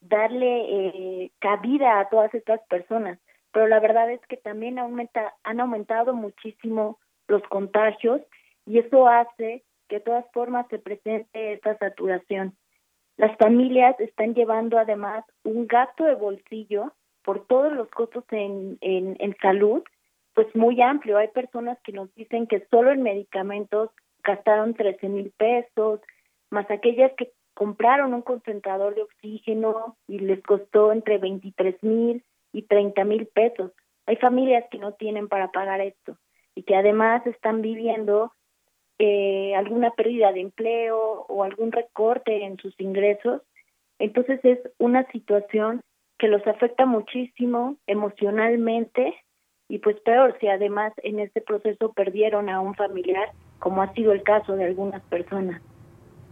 Speaker 31: darle cabida a todas estas personas. Pero la verdad es que también aumenta, han aumentado muchísimo los contagios y eso hace que de todas formas se presente esta saturación. Las familias están llevando además un gasto de bolsillo por todos los costos en, en, en salud, pues muy amplio. Hay personas que nos dicen que solo en medicamentos gastaron 13 mil pesos, más aquellas que compraron un concentrador de oxígeno y les costó entre 23 mil y 30 mil pesos. Hay familias que no tienen para pagar esto y que además están viviendo eh, alguna pérdida de empleo o algún recorte en sus ingresos. Entonces es una situación que los afecta muchísimo emocionalmente y pues peor si además en este proceso perdieron a un familiar, como ha sido el caso de algunas personas.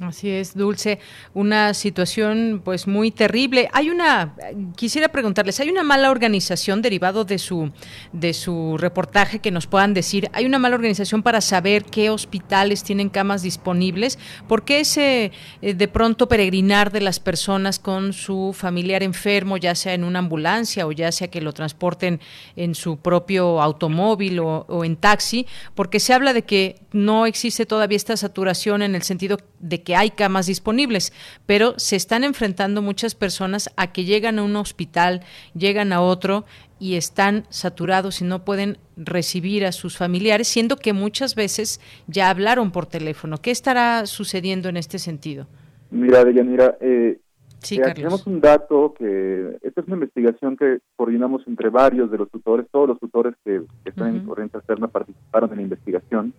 Speaker 1: Así es, Dulce, una situación pues muy terrible. Hay una quisiera preguntarles, ¿hay una mala organización derivado de su de su reportaje que nos puedan decir? ¿Hay una mala organización para saber qué hospitales tienen camas disponibles? ¿Por qué ese eh, de pronto peregrinar de las personas con su familiar enfermo, ya sea en una ambulancia o ya sea que lo transporten en su propio automóvil o, o en taxi? Porque se habla de que no existe todavía esta saturación en el sentido de que hay camas disponibles, pero se están enfrentando muchas personas a que llegan a un hospital, llegan a otro y están saturados y no pueden recibir a sus familiares, siendo que muchas veces ya hablaron por teléfono. ¿Qué estará sucediendo en este sentido?
Speaker 32: Mira, Deyanira, eh,
Speaker 1: Sí,
Speaker 32: eh, tenemos un dato que esta es una investigación que coordinamos entre varios de los tutores, todos los tutores que, que están en corriente alterna participaron en la investigación.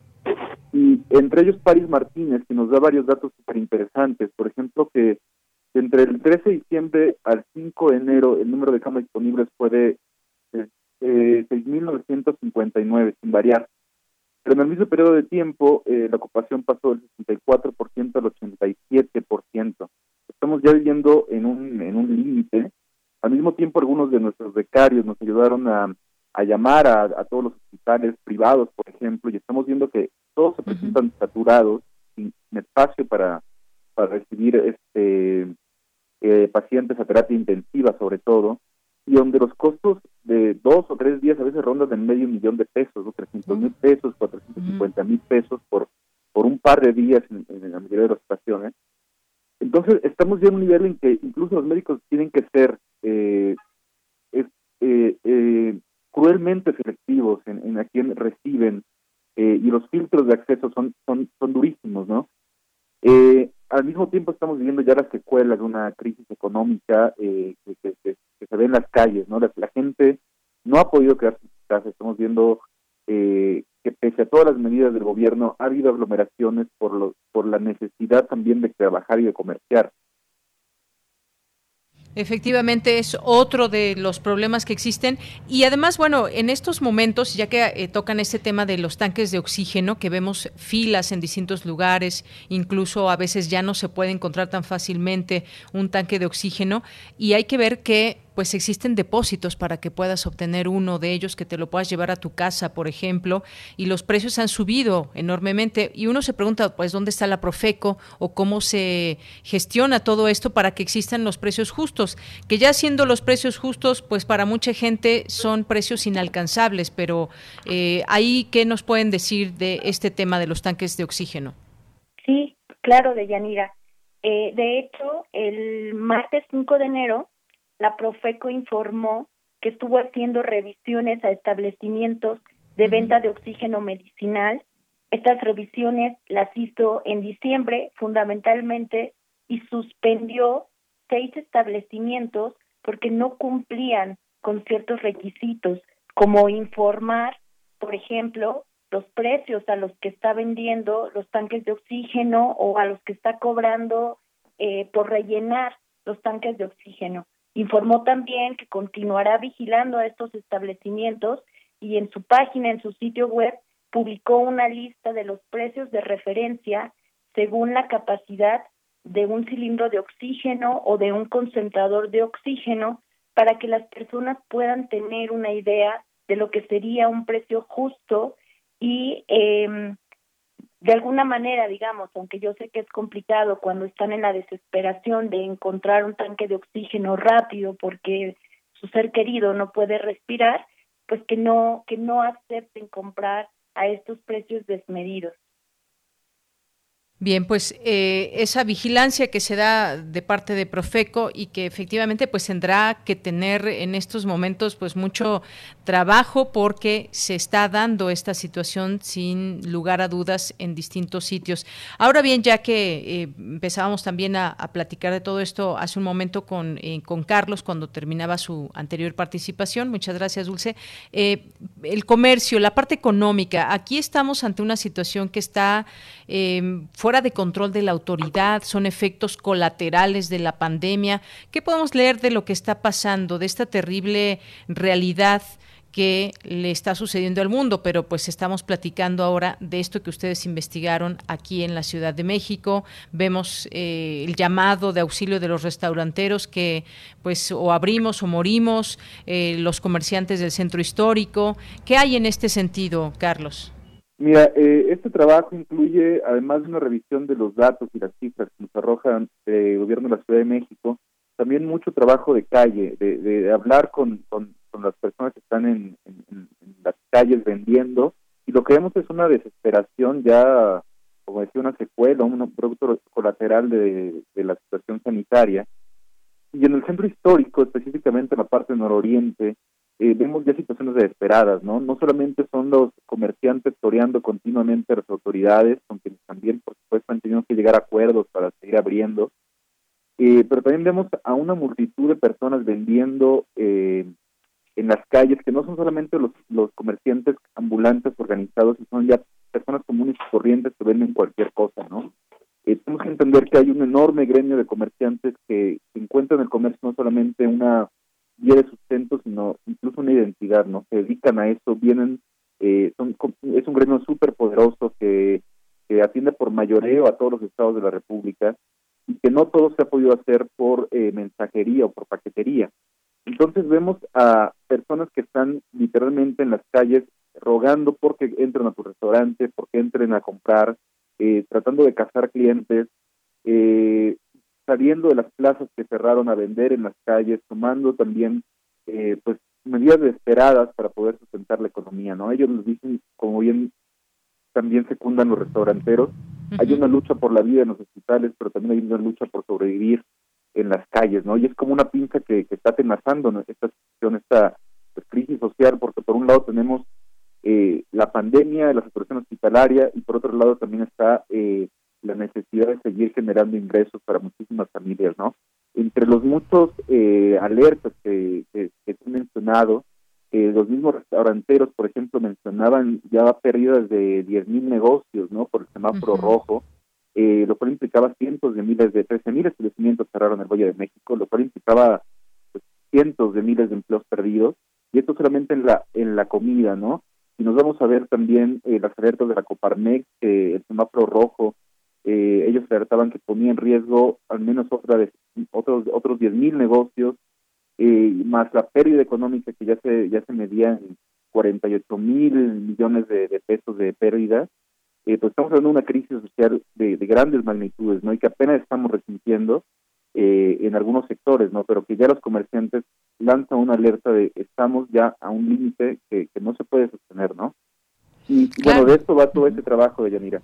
Speaker 32: Y entre ellos Paris Martínez que nos da varios datos súper interesantes, por ejemplo que entre el 13 de diciembre al 5 de enero el número de camas disponibles fue de eh, eh, 6.959 sin variar, pero en el mismo periodo de tiempo eh, la ocupación pasó del 64% al 87%. Estamos ya viviendo en un, en un límite. Al mismo tiempo, algunos de nuestros becarios nos ayudaron a, a llamar a, a todos los hospitales privados, por ejemplo, y estamos viendo que todos se presentan saturados, sin, espacio para, para recibir este eh, pacientes a terapia intensiva, sobre todo, y donde los costos de dos o tres días a veces rondan en medio millón de pesos, ¿no? 300 mil pesos, 450 mil pesos por, por un par de días en, en la mayoría de las ocasiones. Entonces, estamos ya en un nivel en que incluso los médicos tienen que ser eh, eh, eh, cruelmente selectivos en, a quién reciben eh, y los filtros de acceso son, son, son durísimos, ¿no? Eh, al mismo tiempo estamos viviendo ya las secuelas de una crisis económica que, que, que, que se ve en las calles, ¿no? La, gente no ha podido quedarse en estamos viendo pese a todas las medidas del gobierno ha habido aglomeraciones por lo, por la necesidad también de trabajar y de comerciar.
Speaker 1: Efectivamente es otro de los problemas que existen y además, bueno, en estos momentos, ya que eh, tocan este tema de los tanques de oxígeno, que vemos filas en distintos lugares, incluso a veces ya no se puede encontrar tan fácilmente un tanque de oxígeno y hay que ver que pues existen depósitos para que puedas obtener uno de ellos, que te lo puedas llevar a tu casa, por ejemplo, y los precios han subido enormemente. Y uno se pregunta, pues, ¿dónde está la Profeco o cómo se gestiona todo esto para que existan los precios justos? Que ya siendo los precios justos, pues para mucha gente son precios inalcanzables, pero eh, ahí, ¿qué nos pueden decir de este tema de los tanques de oxígeno?
Speaker 31: Sí, claro, de Yanira. Eh, de hecho, el martes 5 de enero, la Profeco informó que estuvo haciendo revisiones a establecimientos
Speaker 33: de venta de oxígeno medicinal. Estas revisiones las hizo en diciembre fundamentalmente y suspendió seis establecimientos porque no cumplían con ciertos requisitos, como informar, por ejemplo, los precios a los que está vendiendo los tanques de oxígeno o a los que está cobrando eh, por rellenar los tanques de oxígeno. Informó también que continuará vigilando a estos establecimientos y en su página, en su sitio web, publicó una lista de los precios de referencia según la capacidad de un cilindro de oxígeno o de un concentrador de oxígeno para que las personas puedan tener una idea de lo que sería un precio justo y eh, de alguna manera, digamos, aunque yo sé que es complicado cuando están en la desesperación de encontrar un tanque de oxígeno rápido porque su ser querido no puede respirar, pues que no que no acepten comprar a estos precios desmedidos.
Speaker 1: Bien, pues eh, esa vigilancia que se da de parte de Profeco y que efectivamente pues tendrá que tener en estos momentos pues mucho trabajo porque se está dando esta situación sin lugar a dudas en distintos sitios. Ahora bien, ya que eh, empezábamos también a, platicar de todo esto hace un momento con, eh, con Carlos cuando terminaba su anterior participación, muchas gracias Dulce, el comercio, la parte económica, aquí estamos ante una situación que está de control de la autoridad, son efectos colaterales de la pandemia. ¿Qué podemos leer de lo que está pasando, de esta terrible realidad? que le está sucediendo al mundo, pero pues estamos platicando ahora de esto que ustedes investigaron aquí en la Ciudad de México. Vemos eh, el llamado de auxilio de los restauranteros que pues o abrimos o morimos, eh, los comerciantes del centro histórico. ¿Qué hay en este sentido, Carlos?
Speaker 32: Mira, eh, este trabajo incluye, además de una revisión de los datos y las cifras que nos arrojan el gobierno de la Ciudad de México, también mucho trabajo de calle, de, hablar con, con, las personas que están en, las calles vendiendo, y lo que vemos es una desesperación ya, como decía, una secuela, un producto colateral de, de la situación sanitaria. Y en el centro histórico, específicamente en la parte nororiente, eh, vemos ya situaciones desesperadas, ¿no? No solamente son los comerciantes toreando continuamente a las autoridades, con quienes también, por supuesto, han tenido que llegar a acuerdos para seguir abriendo, eh, pero también vemos a una multitud de personas vendiendo eh, en las calles, que no son solamente los, los comerciantes ambulantes organizados, son ya personas comunes y corrientes que venden cualquier cosa, ¿no? tenemos que entender que hay un enorme gremio de comerciantes que encuentran en el comercio no solamente una de sustento, sino incluso una identidad, ¿no? Se dedican a eso, vienen, eh, son, es un gremio súper poderoso que, atiende por mayoreo a todos los estados de la República y que no todo se ha podido hacer por eh, mensajería o por paquetería. Entonces vemos a personas que están literalmente en las calles rogando porque entren a tu restaurante, porque entren a comprar, eh, tratando de cazar clientes, eh, saliendo de las plazas que cerraron a vender en las calles, tomando también eh, pues medidas desesperadas para poder sustentar la economía, ¿no? Ellos nos dicen, como bien también secundan los restauranteros, hay una lucha por la vida en los hospitales, pero también hay una lucha por sobrevivir en las calles, ¿no? Y es como una pinza que, está atenazando esta situación, esta pues, crisis social, porque por un lado tenemos eh, la pandemia, la situación hospitalaria, y por otro lado también está eh, la necesidad de seguir generando ingresos para muchísimas familias, ¿no? Entre los muchos eh, alertas que, que, he mencionado, eh, los mismos restauranteros, por ejemplo, mencionaban ya pérdidas de 10.000 negocios, ¿no? Por el semáforo rojo, eh, lo cual implicaba cientos de miles de 13.000 establecimientos cerraron el Valle de México, lo cual implicaba pues, cientos de miles de empleos perdidos, y esto solamente en la en la comida, ¿no? Y nos vamos a ver también eh, las alertas de la Coparmex, el semáforo rojo, eh, ellos alertaban que ponía en riesgo al menos otra de, otros otros 10.000 negocios, eh, más la pérdida económica que ya se ya se medía en 48 mil millones de, pesos de pérdida, eh, pues estamos hablando de una crisis social de, grandes magnitudes, ¿no? Y que apenas estamos resintiendo eh, en algunos sectores, ¿no? Pero que ya los comerciantes lanzan una alerta de estamos ya a un límite que, no se puede sostener, ¿no? Y bueno, de esto va todo este trabajo de Yanira.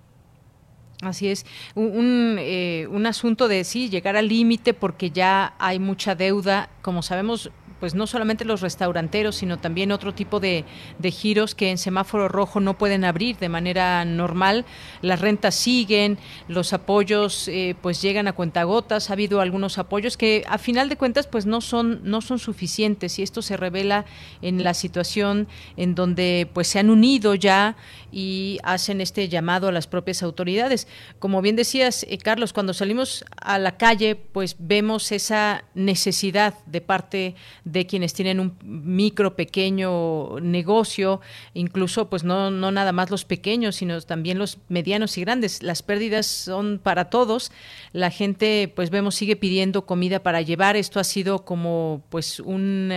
Speaker 1: Así es, un, eh, un, asunto de sí, llegar al límite porque ya hay mucha deuda, como sabemos, pues no solamente los restauranteros, sino también otro tipo de, de giros que en semáforo rojo no pueden abrir de manera normal. Las rentas siguen, los apoyos eh, pues llegan a cuentagotas. Ha habido algunos apoyos que a final de cuentas pues no son no son suficientes y esto se revela en la situación en donde pues se han unido ya y hacen este llamado a las propias autoridades. Como bien decías, eh, Carlos, cuando salimos a la calle, pues vemos esa necesidad de parte de quienes tienen un micro, pequeño negocio, incluso pues no, no nada más los pequeños, sino también los medianos y grandes. Las pérdidas son para todos. La gente, pues vemos, sigue pidiendo comida para llevar. Esto ha sido como pues un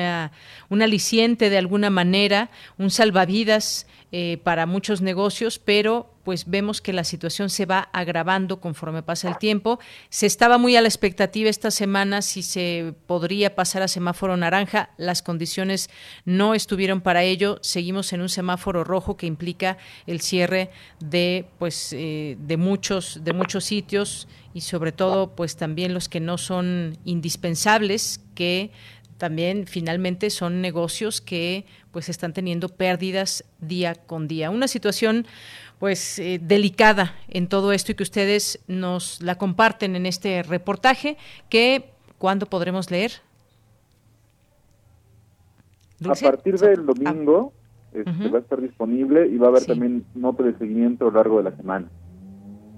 Speaker 1: aliciente de alguna manera, un salvavidas eh, para muchos negocios, pero pues vemos que la situación se va agravando conforme pasa el tiempo. Se estaba muy a la expectativa esta semana si se podría pasar a semáforo naranja. Las condiciones no estuvieron para ello. Seguimos en un semáforo rojo que implica el cierre de pues eh, de muchos de muchos sitios y sobre todo pues también los que no son indispensables que también finalmente son negocios que pues están teniendo pérdidas día con día. Una situación pues eh, delicada en todo esto y que ustedes nos la comparten en este reportaje que ¿cuándo podremos leer?
Speaker 32: A partir del domingo este, va a estar disponible y va a haber también nota de seguimiento a lo largo de la semana.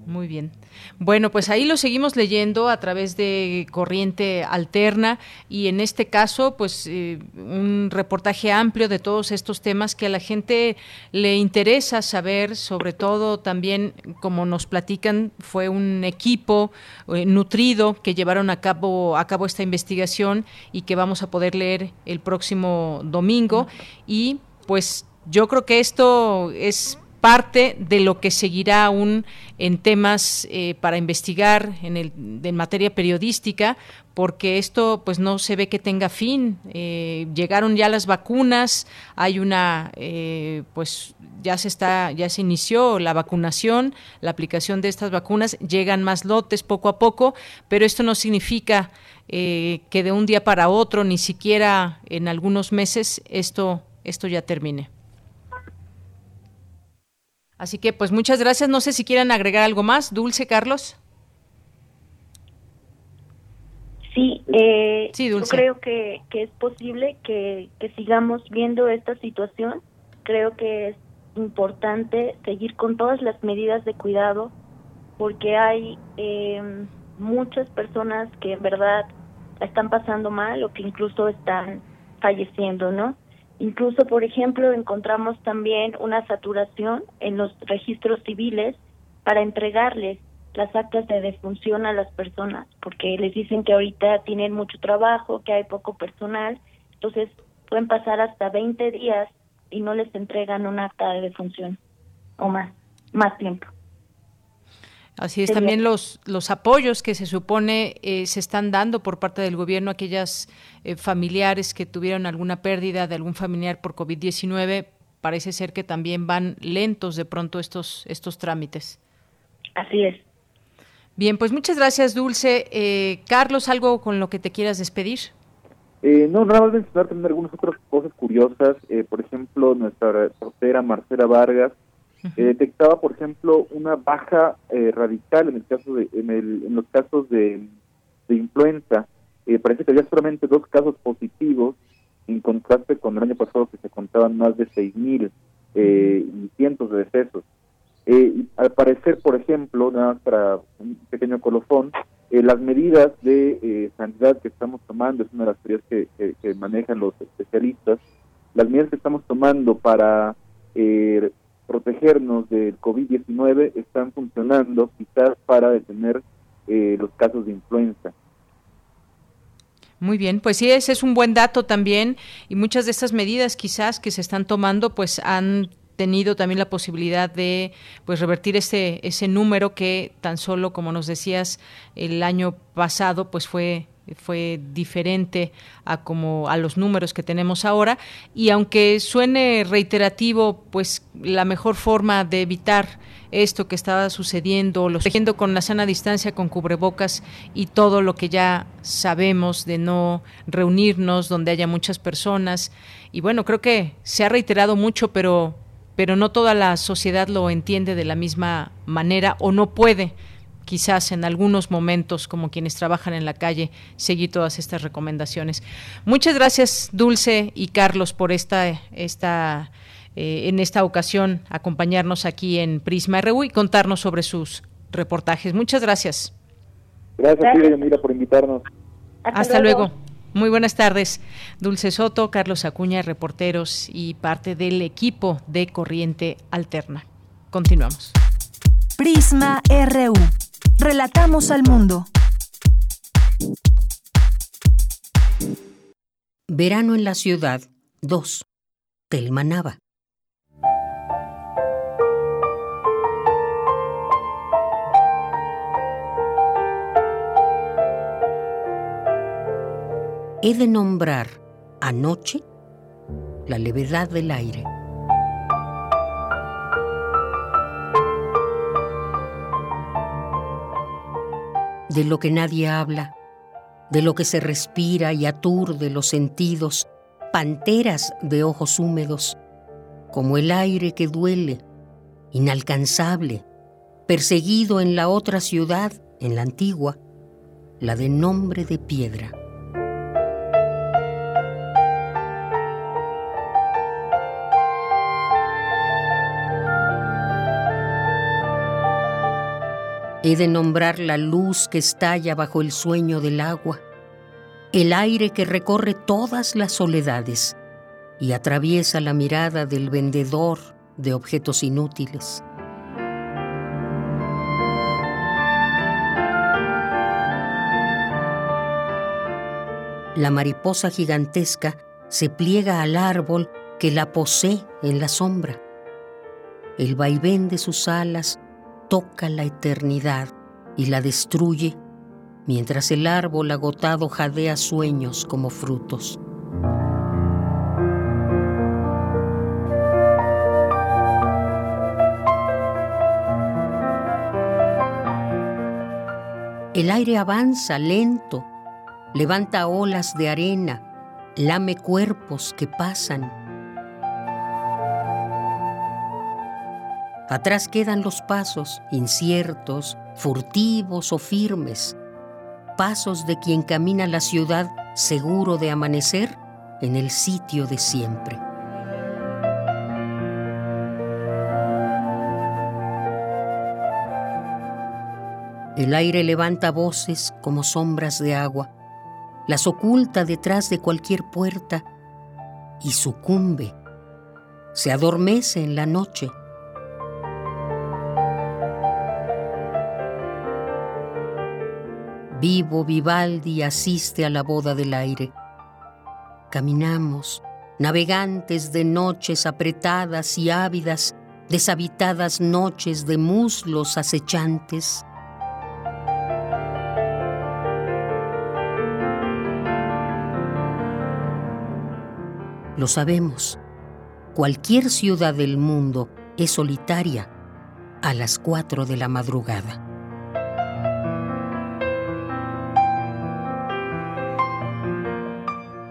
Speaker 1: Muy bien. Bueno, pues ahí lo seguimos leyendo a través de Corriente Alterna y en este caso, pues eh, un reportaje amplio de todos estos temas que a la gente le interesa saber, sobre todo también, como nos platican, fue un equipo eh, nutrido que llevaron a cabo, a cabo esta investigación y que vamos a poder leer el próximo domingo. Y pues yo creo que esto es parte de lo que seguirá aún en temas eh, para investigar en, el, en materia periodística, porque esto pues no se ve que tenga fin. Eh, llegaron ya las vacunas, hay una eh, pues ya se está ya se inició la vacunación, la aplicación de estas vacunas, llegan más lotes poco a poco, pero esto no significa que de un día para otro, ni siquiera en algunos meses esto esto ya termine. Así que pues muchas gracias. No sé si quieran agregar algo más. Dulce, Carlos.
Speaker 31: Sí, eh, yo creo que, que es posible que, que sigamos viendo esta situación. Creo que es importante seguir con todas las medidas de cuidado porque hay eh, muchas personas que en verdad están pasando mal o que incluso están falleciendo, ¿no? Incluso, por ejemplo, encontramos también una saturación en los registros civiles para entregarles las actas de defunción a las personas, porque les dicen que ahorita tienen mucho trabajo, que hay poco personal, entonces pueden pasar hasta 20 días y no les entregan un acta de defunción o más, más tiempo.
Speaker 1: Así es, también los, los apoyos que se supone eh, se están dando por parte del gobierno a aquellas eh, familiares que tuvieron alguna pérdida de algún familiar por COVID-19, parece ser que también van lentos de pronto estos, estos trámites.
Speaker 31: Así es.
Speaker 1: Bien, pues muchas gracias, Dulce. Eh, Carlos, ¿algo con lo que te quieras despedir?
Speaker 32: no, nada más mencionar también algunas otras cosas curiosas. por ejemplo, nuestra reportera Marcela Vargas eh, detectaba, por ejemplo, una baja eh, radical en el caso de, en, el, en los casos de, de influenza. Eh, parece que había solamente dos casos positivos, en contraste con el año pasado que se contaban más de seis mil y cientos de decesos. al parecer, por ejemplo, nada más para un pequeño colofón, las medidas de sanidad que estamos tomando, es una de las teorías que, que, manejan los especialistas, las medidas que estamos tomando para eh, protegernos del COVID-19 están funcionando quizás para detener eh, los casos de influenza.
Speaker 1: Muy bien, pues sí, ese es un buen dato también y muchas de estas medidas quizás que se están tomando pues han tenido también la posibilidad de pues revertir ese ese número que tan solo como nos decías el año pasado pues fue fue diferente a como a los números que tenemos ahora y aunque suene reiterativo, pues la mejor forma de evitar esto que estaba sucediendo, lo siguiendo con la sana distancia, con cubrebocas y todo lo que ya sabemos de no reunirnos donde haya muchas personas. Y bueno, creo que se ha reiterado mucho, pero, pero no toda la sociedad lo entiende de la misma manera o no puede quizás en algunos momentos, como quienes trabajan en la calle, seguir todas estas recomendaciones. Muchas gracias, Dulce y Carlos, por esta, esta eh, en esta ocasión acompañarnos aquí en Prisma RU y contarnos sobre sus reportajes. Muchas gracias.
Speaker 32: Gracias, gracias. por invitarnos.
Speaker 1: Hasta, luego. Muy buenas tardes. Dulce Soto, Carlos Acuña, reporteros y parte del equipo de Corriente Alterna. Continuamos.
Speaker 3: Prisma RU. Relatamos al mundo.
Speaker 34: Verano en la ciudad 2. Telmanaba. he de nombrar anoche la levedad del aire. De lo que nadie habla, de lo que se respira y aturde los sentidos, panteras de ojos húmedos, como el aire que duele, inalcanzable, perseguido en la otra ciudad, en la antigua, la de nombre de piedra. He de nombrar la luz que estalla bajo el sueño del agua, el aire que recorre todas las soledades y atraviesa la mirada del vendedor de objetos inútiles. La mariposa gigantesca se pliega al árbol que la posee en la sombra. El vaivén de sus alas toca la eternidad y la destruye, mientras el árbol agotado jadea sueños como frutos. El aire avanza lento, levanta olas de arena, lame cuerpos que pasan Atrás quedan los pasos, inciertos, furtivos o firmes, pasos de quien camina la ciudad seguro de amanecer en el sitio de siempre. El aire levanta voces como sombras de agua, las oculta detrás de cualquier puerta y sucumbe, se adormece en la noche Vivo Vivaldi asiste a la boda del aire. Caminamos, navegantes de noches apretadas y ávidas, deshabitadas noches de muslos acechantes. Lo sabemos, cualquier ciudad del mundo es solitaria a las cuatro de la madrugada.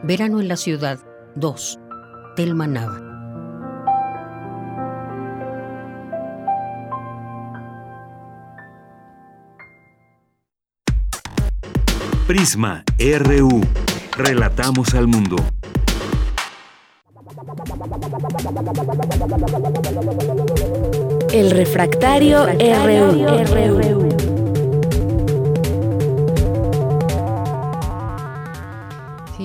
Speaker 34: Verano en la ciudad 2. Telma Nava.
Speaker 2: Prisma RU. Relatamos al mundo.
Speaker 3: El refractario, RU.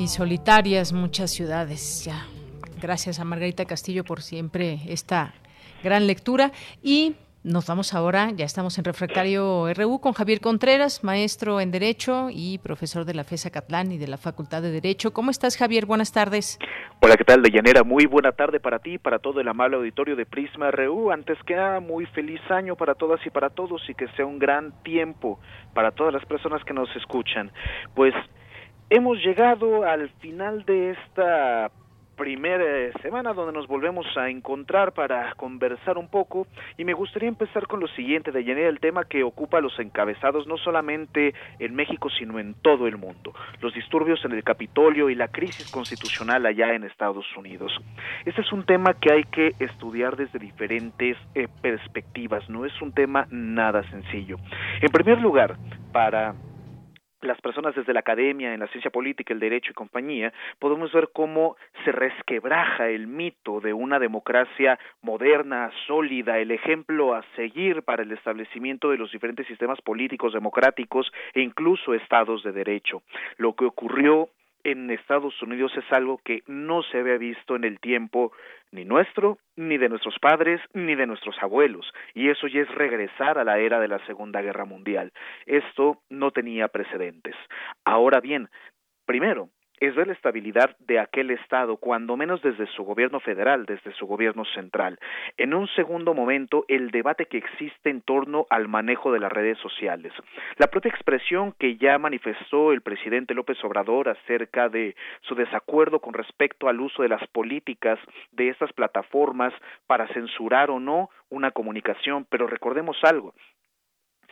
Speaker 1: Solitarias muchas ciudades ya. Gracias a Margarita Castillo por siempre esta gran lectura y nos vamos ahora, ya estamos en Refractario RU con Javier Contreras, maestro en Derecho y profesor de la FESA Catlán y de la Facultad de Derecho. ¿Cómo estás, Javier? Buenas tardes.
Speaker 35: Hola, ¿qué tal, Deyanera? Muy buena tarde para ti, para todo el amable auditorio de Prisma RU. Antes que nada, muy feliz año para todas y para todos y que sea un gran tiempo para todas las personas que nos escuchan. Pues hemos llegado al final de esta primera semana donde nos volvemos a encontrar para conversar un poco y me gustaría empezar con lo siguiente de llenar el tema que ocupa los encabezados no solamente en México sino en todo el mundo, los disturbios en el Capitolio y la crisis constitucional allá en Estados Unidos. Este es un tema que hay que estudiar desde diferentes eh, perspectivas, no es un tema nada sencillo. En primer lugar, para las personas desde la academia, en la ciencia política, el derecho y compañía, podemos ver cómo se resquebraja el mito de una democracia moderna, sólida, el ejemplo a seguir para el establecimiento de los diferentes sistemas políticos democráticos e incluso estados de derecho. Lo que ocurrió en Estados Unidos es algo que no se había visto en el tiempo ni nuestro, ni de nuestros padres, ni de nuestros abuelos, y eso ya es regresar a la era de la Segunda Guerra Mundial. Esto no tenía precedentes. Ahora bien, primero, es ver la estabilidad de aquel Estado, cuando menos desde su gobierno federal, desde su gobierno central. En un segundo momento, el debate que existe en torno al manejo de las redes sociales. La propia expresión que ya manifestó el presidente López Obrador acerca de su desacuerdo con respecto al uso de las políticas de estas plataformas para censurar o no una comunicación, pero recordemos algo,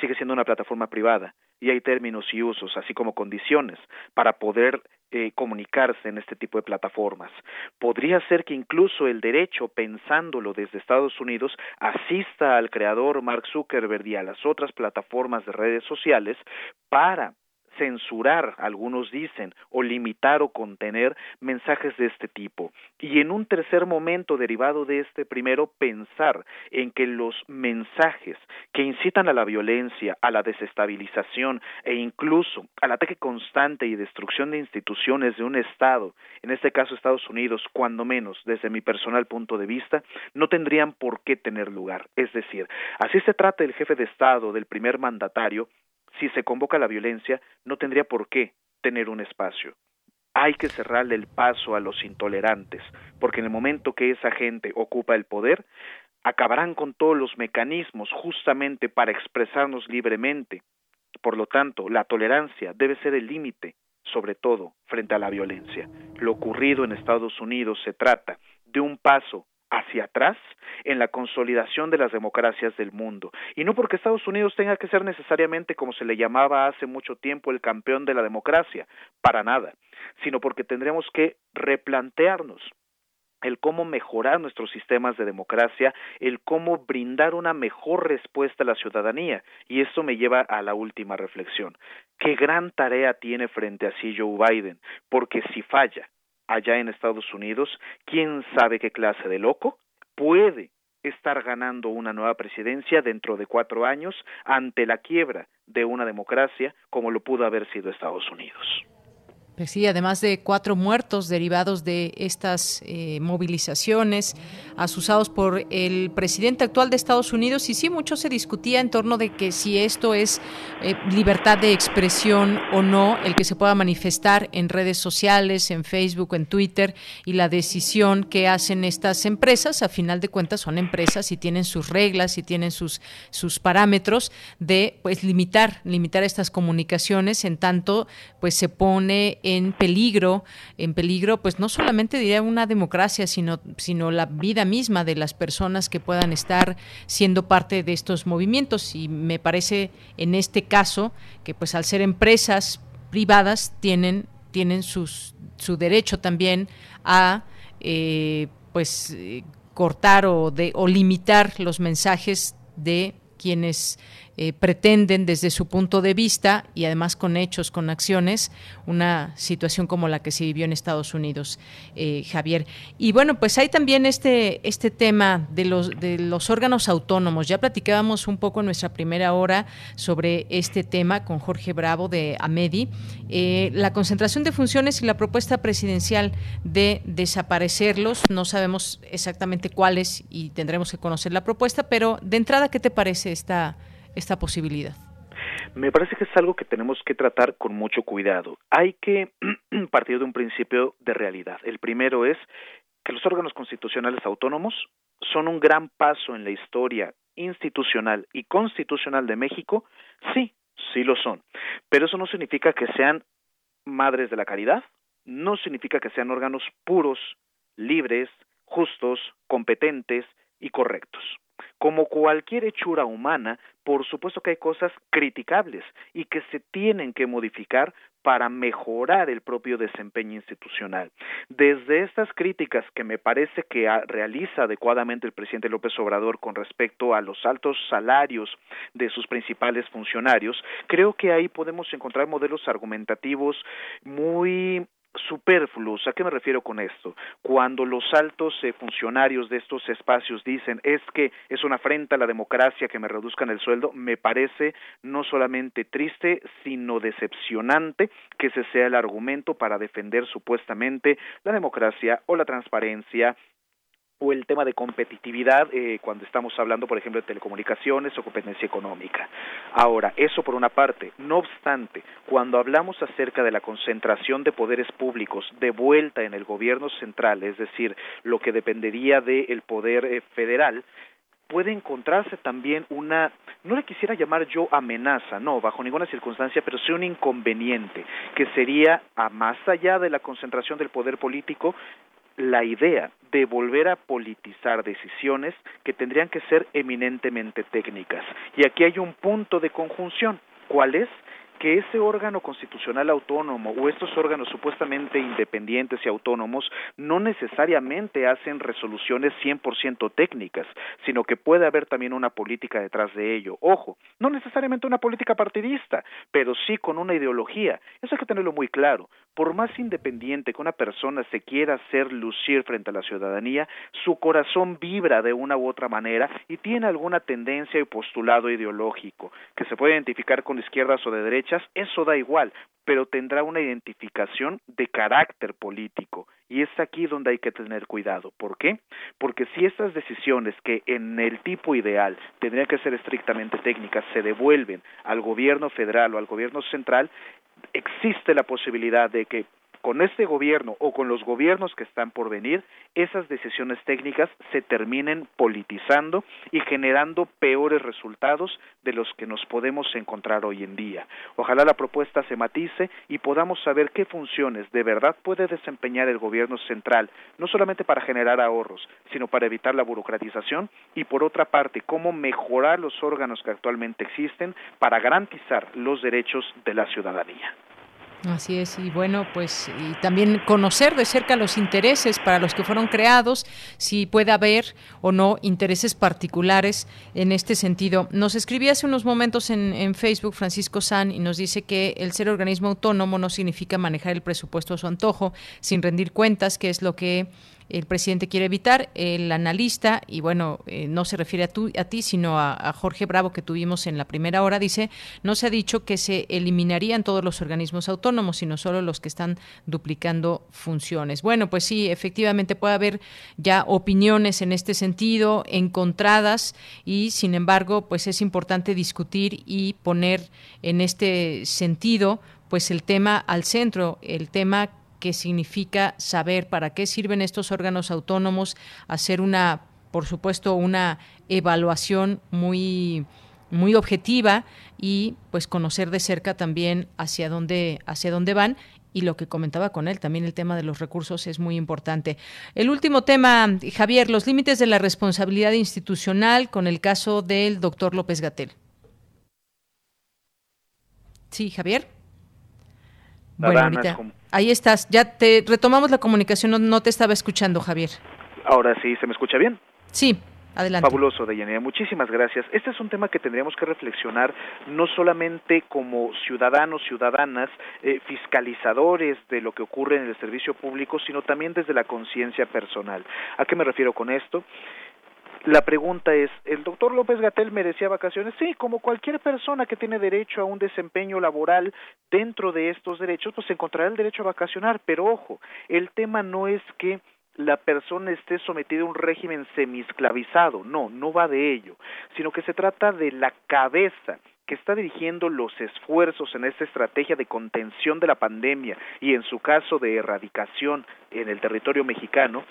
Speaker 35: sigue siendo una plataforma privada y hay términos y usos, así como condiciones, para poder eh, comunicarse en este tipo de plataformas. Podría ser que incluso el derecho, pensándolo desde Estados Unidos, asista al creador Mark Zuckerberg y a las otras plataformas de redes sociales para censurar, algunos dicen, o limitar o contener mensajes de este tipo. Y en un tercer momento derivado de este primero, pensar en que los mensajes que incitan a la violencia, a la desestabilización e incluso al ataque constante y destrucción de instituciones de un Estado, en este caso Estados Unidos, cuando menos desde mi personal punto de vista, no tendrían por qué tener lugar. Es decir, así se trata el jefe de Estado, del primer mandatario, si se convoca la violencia, no tendría por qué tener un espacio. Hay que cerrarle el paso a los intolerantes, porque en el momento que esa gente ocupa el poder, acabarán con todos los mecanismos justamente para expresarnos libremente. Por lo tanto, la tolerancia debe ser el límite, sobre todo frente a la violencia. Lo ocurrido en Estados Unidos se trata de un paso hacia atrás en la consolidación de las democracias del mundo. Y no porque Estados Unidos tenga que ser necesariamente, como se le llamaba hace mucho tiempo, el campeón de la democracia, para nada, sino porque tendremos que replantearnos el cómo mejorar nuestros sistemas de democracia, el cómo brindar una mejor respuesta a la ciudadanía. Y esto me lleva a la última reflexión. ¿Qué gran tarea tiene frente a sí Joe Biden? Porque si falla, allá en Estados Unidos, quién sabe qué clase de loco puede estar ganando una nueva presidencia dentro de cuatro años ante la quiebra de una democracia como lo pudo haber sido Estados Unidos.
Speaker 1: Pues sí, además de cuatro muertos derivados de estas eh, movilizaciones asusados por el presidente actual de Estados Unidos, y sí, mucho se discutía en torno de que si esto es eh, libertad de expresión o no, el que se pueda manifestar en redes sociales, en Facebook, en Twitter, y la decisión que hacen estas empresas, a final de cuentas son empresas y tienen sus reglas y tienen sus, sus parámetros de pues limitar, limitar estas comunicaciones en tanto pues se pone en peligro, en peligro, pues no solamente diría una democracia, sino, sino la vida misma de las personas que puedan estar siendo parte de estos movimientos. Y me parece en este caso que pues al ser empresas privadas tienen, tienen sus, su derecho también a eh, pues eh, cortar o, de, o limitar los mensajes de quienes eh, pretenden desde su punto de vista y además con hechos, con acciones, una situación como la que se vivió en Estados Unidos, eh, Javier. Y bueno, pues hay también este, este tema de los, de los órganos autónomos. Ya platicábamos un poco en nuestra primera hora sobre este tema con Jorge Bravo de Amedi, eh, la concentración de funciones y la propuesta presidencial de desaparecerlos. No sabemos exactamente cuáles y tendremos que conocer la propuesta, pero de entrada, ¿qué te parece esta? Esta posibilidad?
Speaker 35: Me parece que es algo que tenemos que tratar con mucho cuidado. Hay que *clears throat* partir de un principio de realidad. El primero es que los órganos constitucionales autónomos son un gran paso en la historia institucional y constitucional de México. Sí, sí lo son. Pero eso no significa que sean madres de la caridad, no significa que sean órganos puros, libres, justos, competentes y correctos. Como cualquier hechura humana, por supuesto que hay cosas criticables y que se tienen que modificar para mejorar el propio desempeño institucional. Desde estas críticas que me parece que realiza adecuadamente el presidente López Obrador con respecto a los altos salarios de sus principales funcionarios, creo que ahí podemos encontrar modelos argumentativos muy superfluos. ¿A qué me refiero con esto? Cuando los altos eh, funcionarios de estos espacios dicen es que es una afrenta a la democracia que me reduzcan el sueldo, me parece no solamente triste, sino decepcionante que ese sea el argumento para defender supuestamente la democracia o la transparencia o el tema de competitividad eh, cuando estamos hablando, por ejemplo, de telecomunicaciones o competencia económica. Ahora, eso por una parte. No obstante, cuando hablamos acerca de la concentración de poderes públicos de vuelta en el gobierno central, es decir, lo que dependería del poder eh, federal, puede encontrarse también una, no le quisiera llamar yo amenaza, no, bajo ninguna circunstancia, pero sí un inconveniente, que sería, a más allá de la concentración del poder político, la idea de volver a politizar decisiones que tendrían que ser eminentemente técnicas. Y aquí hay un punto de conjunción. ¿Cuál es? Que ese órgano constitucional autónomo o estos órganos supuestamente independientes y autónomos no necesariamente hacen resoluciones 100% técnicas, sino que puede haber también una política detrás de ello. Ojo, no necesariamente una política partidista, pero sí con una ideología. Eso hay que tenerlo muy claro. Por más independiente que una persona se quiera hacer lucir frente a la ciudadanía, su corazón vibra de una u otra manera y tiene alguna tendencia y postulado ideológico, que se puede identificar con izquierdas o de derechas eso da igual, pero tendrá una identificación de carácter político. Y es aquí donde hay que tener cuidado. ¿Por qué? Porque si estas decisiones que en el tipo ideal tendrían que ser estrictamente técnicas se devuelven al gobierno federal o al gobierno central, existe la posibilidad de que con este gobierno o con los gobiernos que están por venir, esas decisiones técnicas se terminen politizando y generando peores resultados de los que nos podemos encontrar hoy en día. Ojalá la propuesta se matice y podamos saber qué funciones de verdad puede desempeñar el gobierno central, no solamente para generar ahorros, sino para evitar la burocratización y por otra parte, cómo mejorar los órganos que actualmente existen para garantizar los derechos de la ciudadanía.
Speaker 1: Así es, y bueno, pues y también conocer de cerca los intereses para los que fueron creados, si puede haber o no intereses particulares en este sentido. Nos escribía hace unos momentos en, en Facebook Francisco San y nos dice que el ser organismo autónomo no significa manejar el presupuesto a su antojo, sin rendir cuentas, que es lo que el presidente quiere evitar. El analista, y bueno, eh, no se refiere a, a ti, sino a, Jorge Bravo que tuvimos en la primera hora, dice, no se ha dicho que se eliminarían todos los organismos autónomos, sino solo los que están duplicando funciones. Bueno, pues sí, efectivamente puede haber ya opiniones en este sentido, encontradas, y sin embargo, pues es importante discutir y poner en este sentido pues el tema al centro, el tema qué significa saber para qué sirven estos órganos autónomos, hacer una, por supuesto, una evaluación muy muy objetiva y pues conocer de cerca también hacia dónde hacia dónde van y lo que comentaba con él, también el tema de los recursos es muy importante. El último tema, Javier, los límites de la responsabilidad institucional con el caso del doctor López Gatel. Sí, Javier. Bueno, ahorita. Ahí estás. Ya te retomamos la comunicación. No, te estaba escuchando, Javier.
Speaker 35: Ahora sí, ¿se me escucha bien?
Speaker 1: Sí. Adelante.
Speaker 35: Fabuloso, Deyanira. Muchísimas gracias. Este es un tema que tendríamos que reflexionar no solamente como ciudadanos, ciudadanas, eh, fiscalizadores de lo que ocurre en el servicio público, sino también desde la conciencia personal. ¿A qué me refiero con esto? La pregunta es, ¿el doctor López Gatel merecía vacaciones? Sí, como cualquier persona que tiene derecho a un desempeño laboral dentro de estos derechos, pues encontrará el derecho a vacacionar, pero ojo, el tema no es que la persona esté sometida a un régimen semisclavizado, no, no va de ello, sino que se trata de la cabeza que está dirigiendo los esfuerzos en esta estrategia de contención de la pandemia y en su caso de erradicación en el territorio mexicano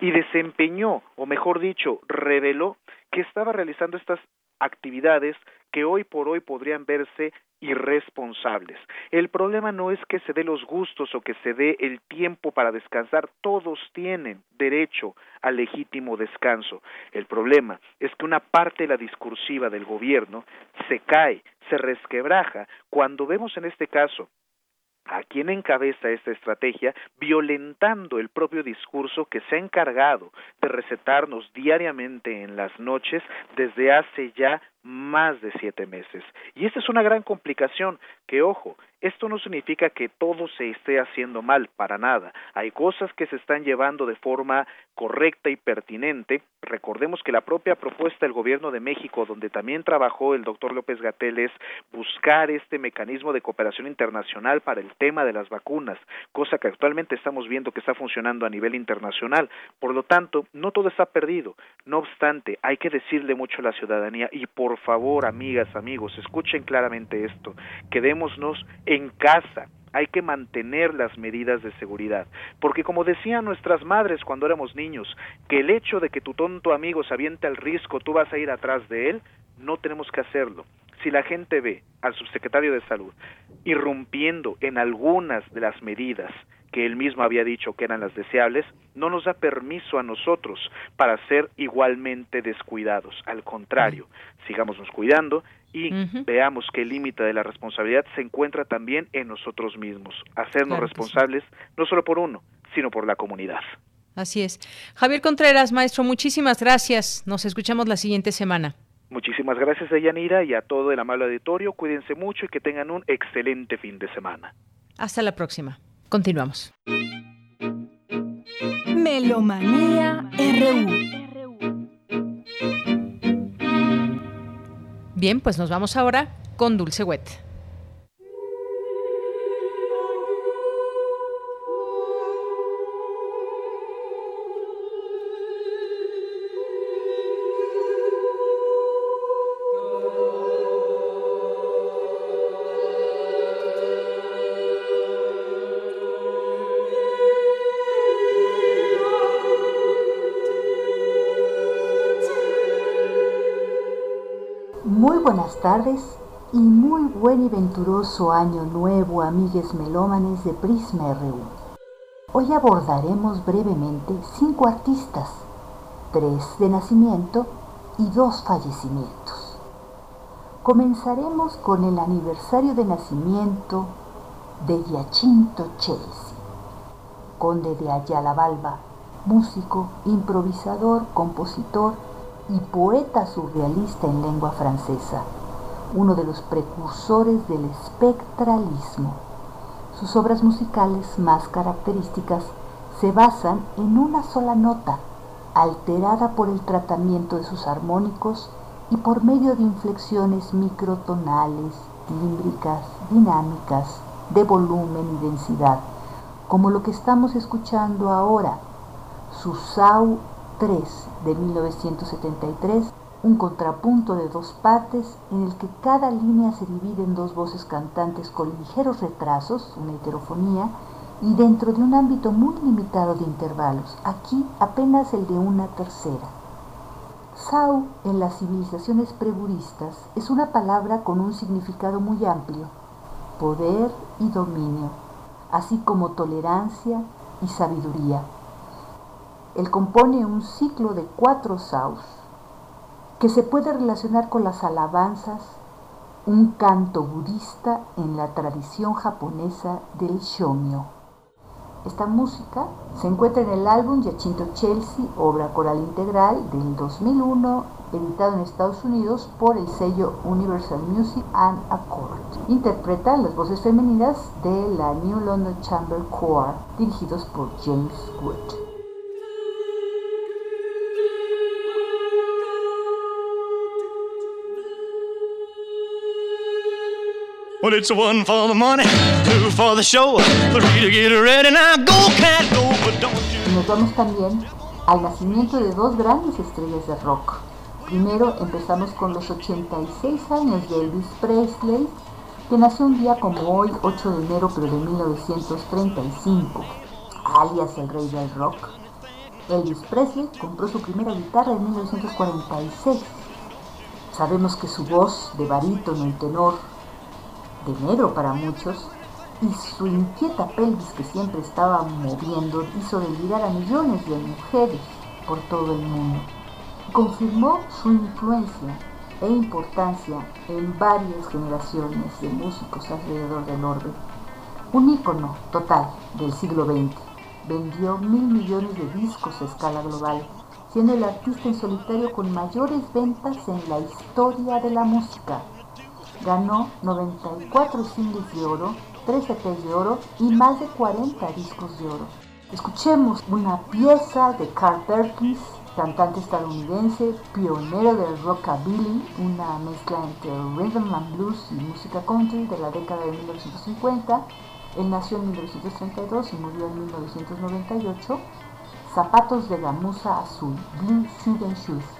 Speaker 35: y desempeñó, o mejor dicho, reveló que estaba realizando estas actividades que hoy por hoy podrían verse irresponsables. El problema no es que se dé los gustos o que se dé el tiempo para descansar, todos tienen derecho al legítimo descanso. El problema es que una parte de la discursiva del gobierno se cae, se resquebraja, cuando vemos en este caso a quien encabeza esta estrategia, violentando el propio discurso que se ha encargado de recetarnos diariamente en las noches desde hace ya más de siete meses. Y esta es una gran complicación, que ojo, esto no significa que todo se esté haciendo mal, para nada. Hay cosas que se están llevando de forma correcta y pertinente. Recordemos que la propia propuesta del Gobierno de México, donde también trabajó el doctor López Gatel, es buscar este mecanismo de cooperación internacional para el tema de las vacunas, cosa que actualmente estamos viendo que está funcionando a nivel internacional. Por lo tanto, no todo está perdido. No obstante, hay que decirle mucho a la ciudadanía y por favor, amigas, amigos, escuchen claramente esto. Quedémonos en casa hay que mantener las medidas de seguridad, porque como decían nuestras madres cuando éramos niños, que el hecho de que tu tonto amigo se aviente al risco, tú vas a ir atrás de él, no tenemos que hacerlo. Si la gente ve al subsecretario de Salud irrumpiendo en algunas de las medidas que él mismo había dicho que eran las deseables, no nos da permiso a nosotros para ser igualmente descuidados. Al contrario, sigámonos cuidando y veamos que el límite de la responsabilidad se encuentra también en nosotros mismos, hacernos responsables no solo por uno, sino por la comunidad.
Speaker 1: Así es. Javier Contreras, maestro, muchísimas gracias. Nos escuchamos la siguiente semana.
Speaker 35: Muchísimas gracias a Yanira y a todo el amable auditorio. Cuídense mucho y que tengan un excelente fin de semana.
Speaker 1: Hasta la próxima. Continuamos.
Speaker 3: Melomanía RU.
Speaker 1: Bien, pues nos vamos ahora con Dulce Wet.
Speaker 36: Tardes y muy buen y venturoso año nuevo, amigues melómanes de Prisma RU. Hoy abordaremos brevemente cinco artistas, tres de nacimiento y dos fallecimientos. Comenzaremos con el aniversario de nacimiento de Giacinto Chelsea, conde de Ayala Balba, músico, improvisador, compositor y poeta surrealista en lengua francesa, uno de los precursores del espectralismo. Sus obras musicales más características se basan en una sola nota, alterada por el tratamiento de sus armónicos y por medio de inflexiones microtonales, límbricas, dinámicas, de volumen y densidad, como lo que estamos escuchando ahora, su Sau 3 de 1973, un contrapunto de dos partes en el que cada línea se divide en dos voces cantantes con ligeros retrasos, una heterofonía, y dentro de un ámbito muy limitado de intervalos, aquí apenas el de una tercera. Sau en las civilizaciones preburistas es una palabra con un significado muy amplio, poder y dominio, así como tolerancia y sabiduría. Él compone un ciclo de cuatro saus que se puede relacionar con las alabanzas, un canto budista en la tradición japonesa del shomyo. Esta música se encuentra en el álbum Yachinto Chelsea, obra coral integral del 2001, editado en Estados Unidos por el sello Universal Music and Accord. Interpreta las voces femeninas de la New London Chamber Choir, dirigidos por James Wood. Well, it's one for the money, two for the show, three to get ready. Now go, cat, go, but don't you... Nos vamos también al nacimiento de dos grandes estrellas de rock. Primero empezamos con los 86 años de Elvis Presley, que nació un día como hoy, 8 de enero pero de 1935, alias el rey del rock. Elvis Presley compró su primera guitarra en 1946. Sabemos que su voz de barítono y tenor de negro para muchos, y su inquieta pelvis que siempre estaba moviendo hizo delirar a millones de mujeres por todo el mundo. Confirmó su influencia e importancia en varias generaciones de músicos alrededor del orbe. Un ícono total del siglo XX. Vendió mil millones de discos a escala global, siendo el artista en solitario con mayores ventas en la historia de la música. Ganó 94 singles de oro 3 EPs de oro y más de 40 discos de oro. Escuchemos una pieza de Carl Perkins, cantante estadounidense, pionero del rockabilly, una mezcla entre rhythm and blues y música country de la década de 1950. Él nació en 1932 y murió en 1998. Zapatos de gamuza azul, Blue Sugar Shoes.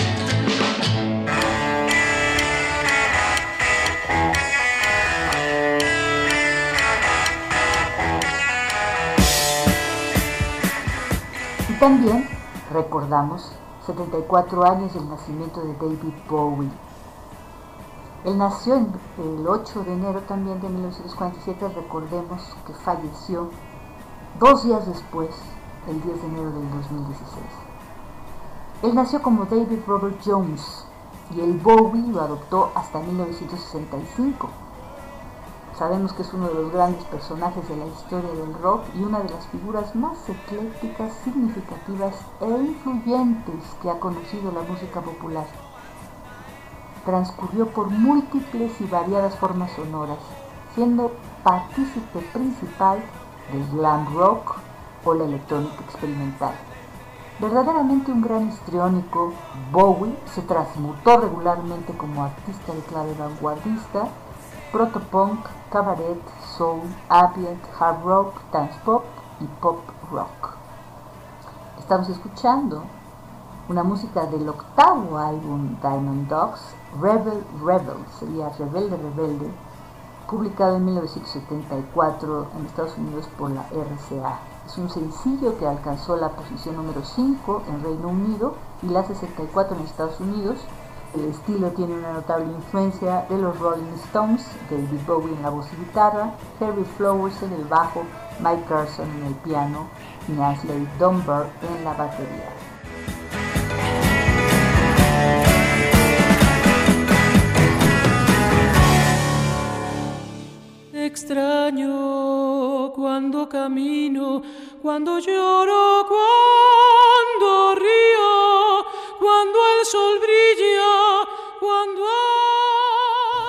Speaker 36: También recordamos 74 años del nacimiento de David Bowie. Él nació el 8 de enero también de 1947, recordemos que falleció dos días después, el 10 de enero del 2016. Él nació como David Robert Jones y el Bowie lo adoptó hasta 1965. Sabemos que es uno de los grandes personajes de la historia del rock y una de las figuras más eclécticas, significativas e influyentes que ha conocido la música popular. Transcurrió por múltiples y variadas formas sonoras, siendo partícipe principal del glam rock o la electrónica experimental. Verdaderamente un gran histriónico, Bowie se transmutó regularmente como artista de clave vanguardista protopunk, cabaret, soul, ambient, hard rock, dance pop y pop rock. Estamos escuchando una música del octavo álbum Diamond Dogs, Rebel Rebel, sería Rebelde Rebelde, publicado en 1974 en Estados Unidos por la RCA. Es un sencillo que alcanzó la posición número 5 en Reino Unido y la 64 en Estados Unidos el estilo tiene una notable influencia de los Rolling Stones, David Bowie en la voz y guitarra, Harry Flowers en el bajo, Mike Carson en el piano y Nancy Dunbar en la batería.
Speaker 37: Extraño cuando camino, cuando lloro, cuando río, cuando el sol brilla, cuando...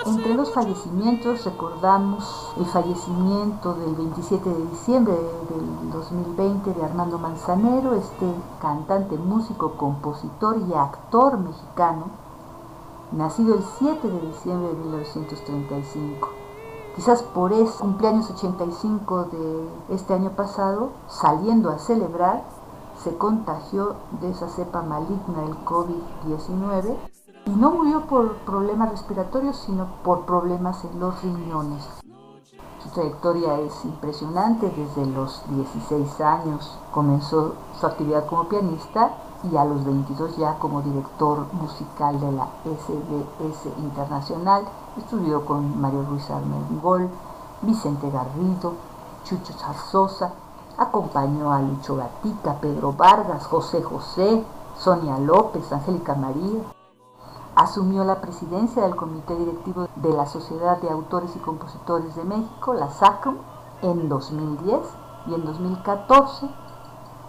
Speaker 36: Entre los fallecimientos recordamos el fallecimiento del 27 de diciembre del 2020 de Armando Manzanero, este cantante, músico, compositor y actor mexicano, nacido el 7 de diciembre de 1935. Quizás por ese cumpleaños 85 de este año pasado, saliendo a celebrar, se contagió de esa cepa maligna, el COVID-19, y no murió por problemas respiratorios, sino por problemas en los riñones. Su trayectoria es impresionante, desde los 16 años comenzó su actividad como pianista y a los 22 ya como director musical de la SBS Internacional. Estudió con Mario Ruiz Armengol, Vicente Garrido, Chucho Zarzosa, acompañó a Lucho Gatica, Pedro Vargas, José José, Sonia López, Angélica María. Asumió la presidencia del Comité Directivo de la Sociedad de Autores y Compositores de México, la SACOM, en 2010 y en 2014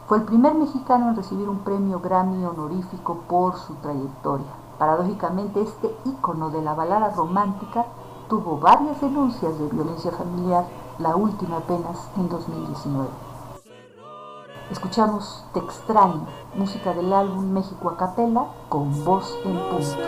Speaker 36: fue el primer mexicano en recibir un premio Grammy honorífico por su trayectoria. Paradójicamente, este ícono de la balada romántica tuvo varias denuncias de violencia familiar, la última apenas en 2019. Escuchamos Te extraño, música del álbum México a capela con voz en punto.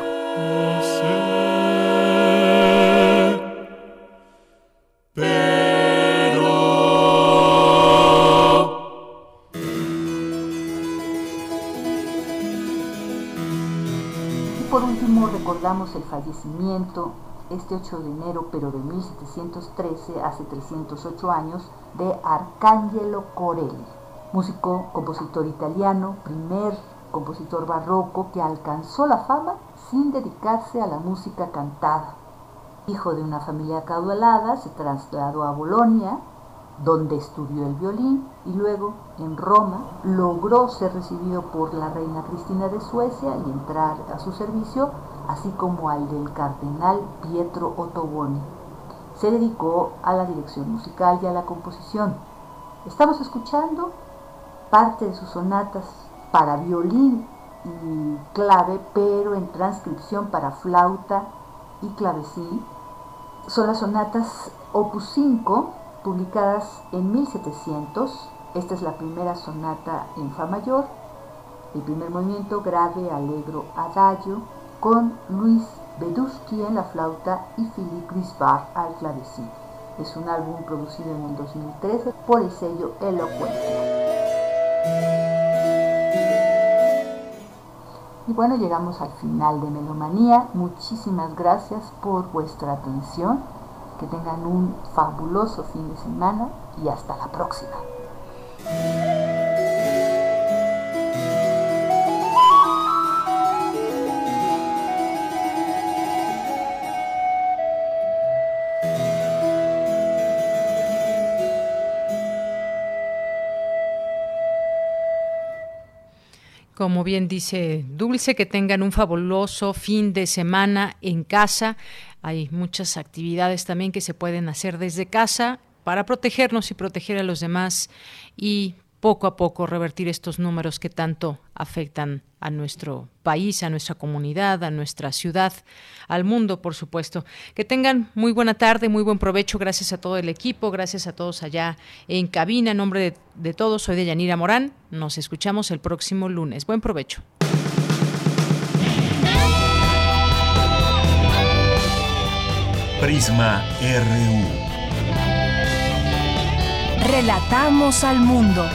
Speaker 36: por último recordamos el fallecimiento este 8 de enero, pero de 1713, hace 308 años, de Arcángelo Corelli músico, compositor italiano, primer compositor barroco que alcanzó la fama sin dedicarse a la música cantada. Hijo de una familia caudalada, se trasladó a Bolonia, donde estudió el violín y luego en Roma logró ser recibido por la reina Cristina de Suecia y entrar a su servicio, así como al del cardenal Pietro Ottoboni. Se dedicó a la dirección musical y a la composición. Estamos escuchando parte de sus sonatas para violín y clave, pero en transcripción para flauta y clavecín. Son las sonatas Opus 5, publicadas en 1700. Esta es la primera sonata en Fa mayor, el primer movimiento grave, alegro, adagio, con Luis Bedusky en la flauta y Philippe Grisbach al clavecín. Es un álbum producido en el 2013 por el sello Elocuente. Y bueno, llegamos al final de Melomanía. Muchísimas gracias por vuestra atención. Que tengan un fabuloso fin de semana y hasta la próxima.
Speaker 1: Como bien dice Dulce, que tengan un fabuloso fin de semana en casa. Hay muchas actividades también que se pueden hacer desde casa para protegernos y proteger a los demás y poco a poco revertir estos números que tanto afectan a nuestro país, a nuestra comunidad, a nuestra ciudad, al mundo, por supuesto. Que tengan muy buena tarde, muy buen provecho. Gracias a todo el equipo, gracias a todos allá en cabina. En nombre de, de todos, soy de Yanira Morán. Nos escuchamos el próximo lunes. Buen provecho.
Speaker 2: Prisma RU.
Speaker 3: Relatamos al mundo.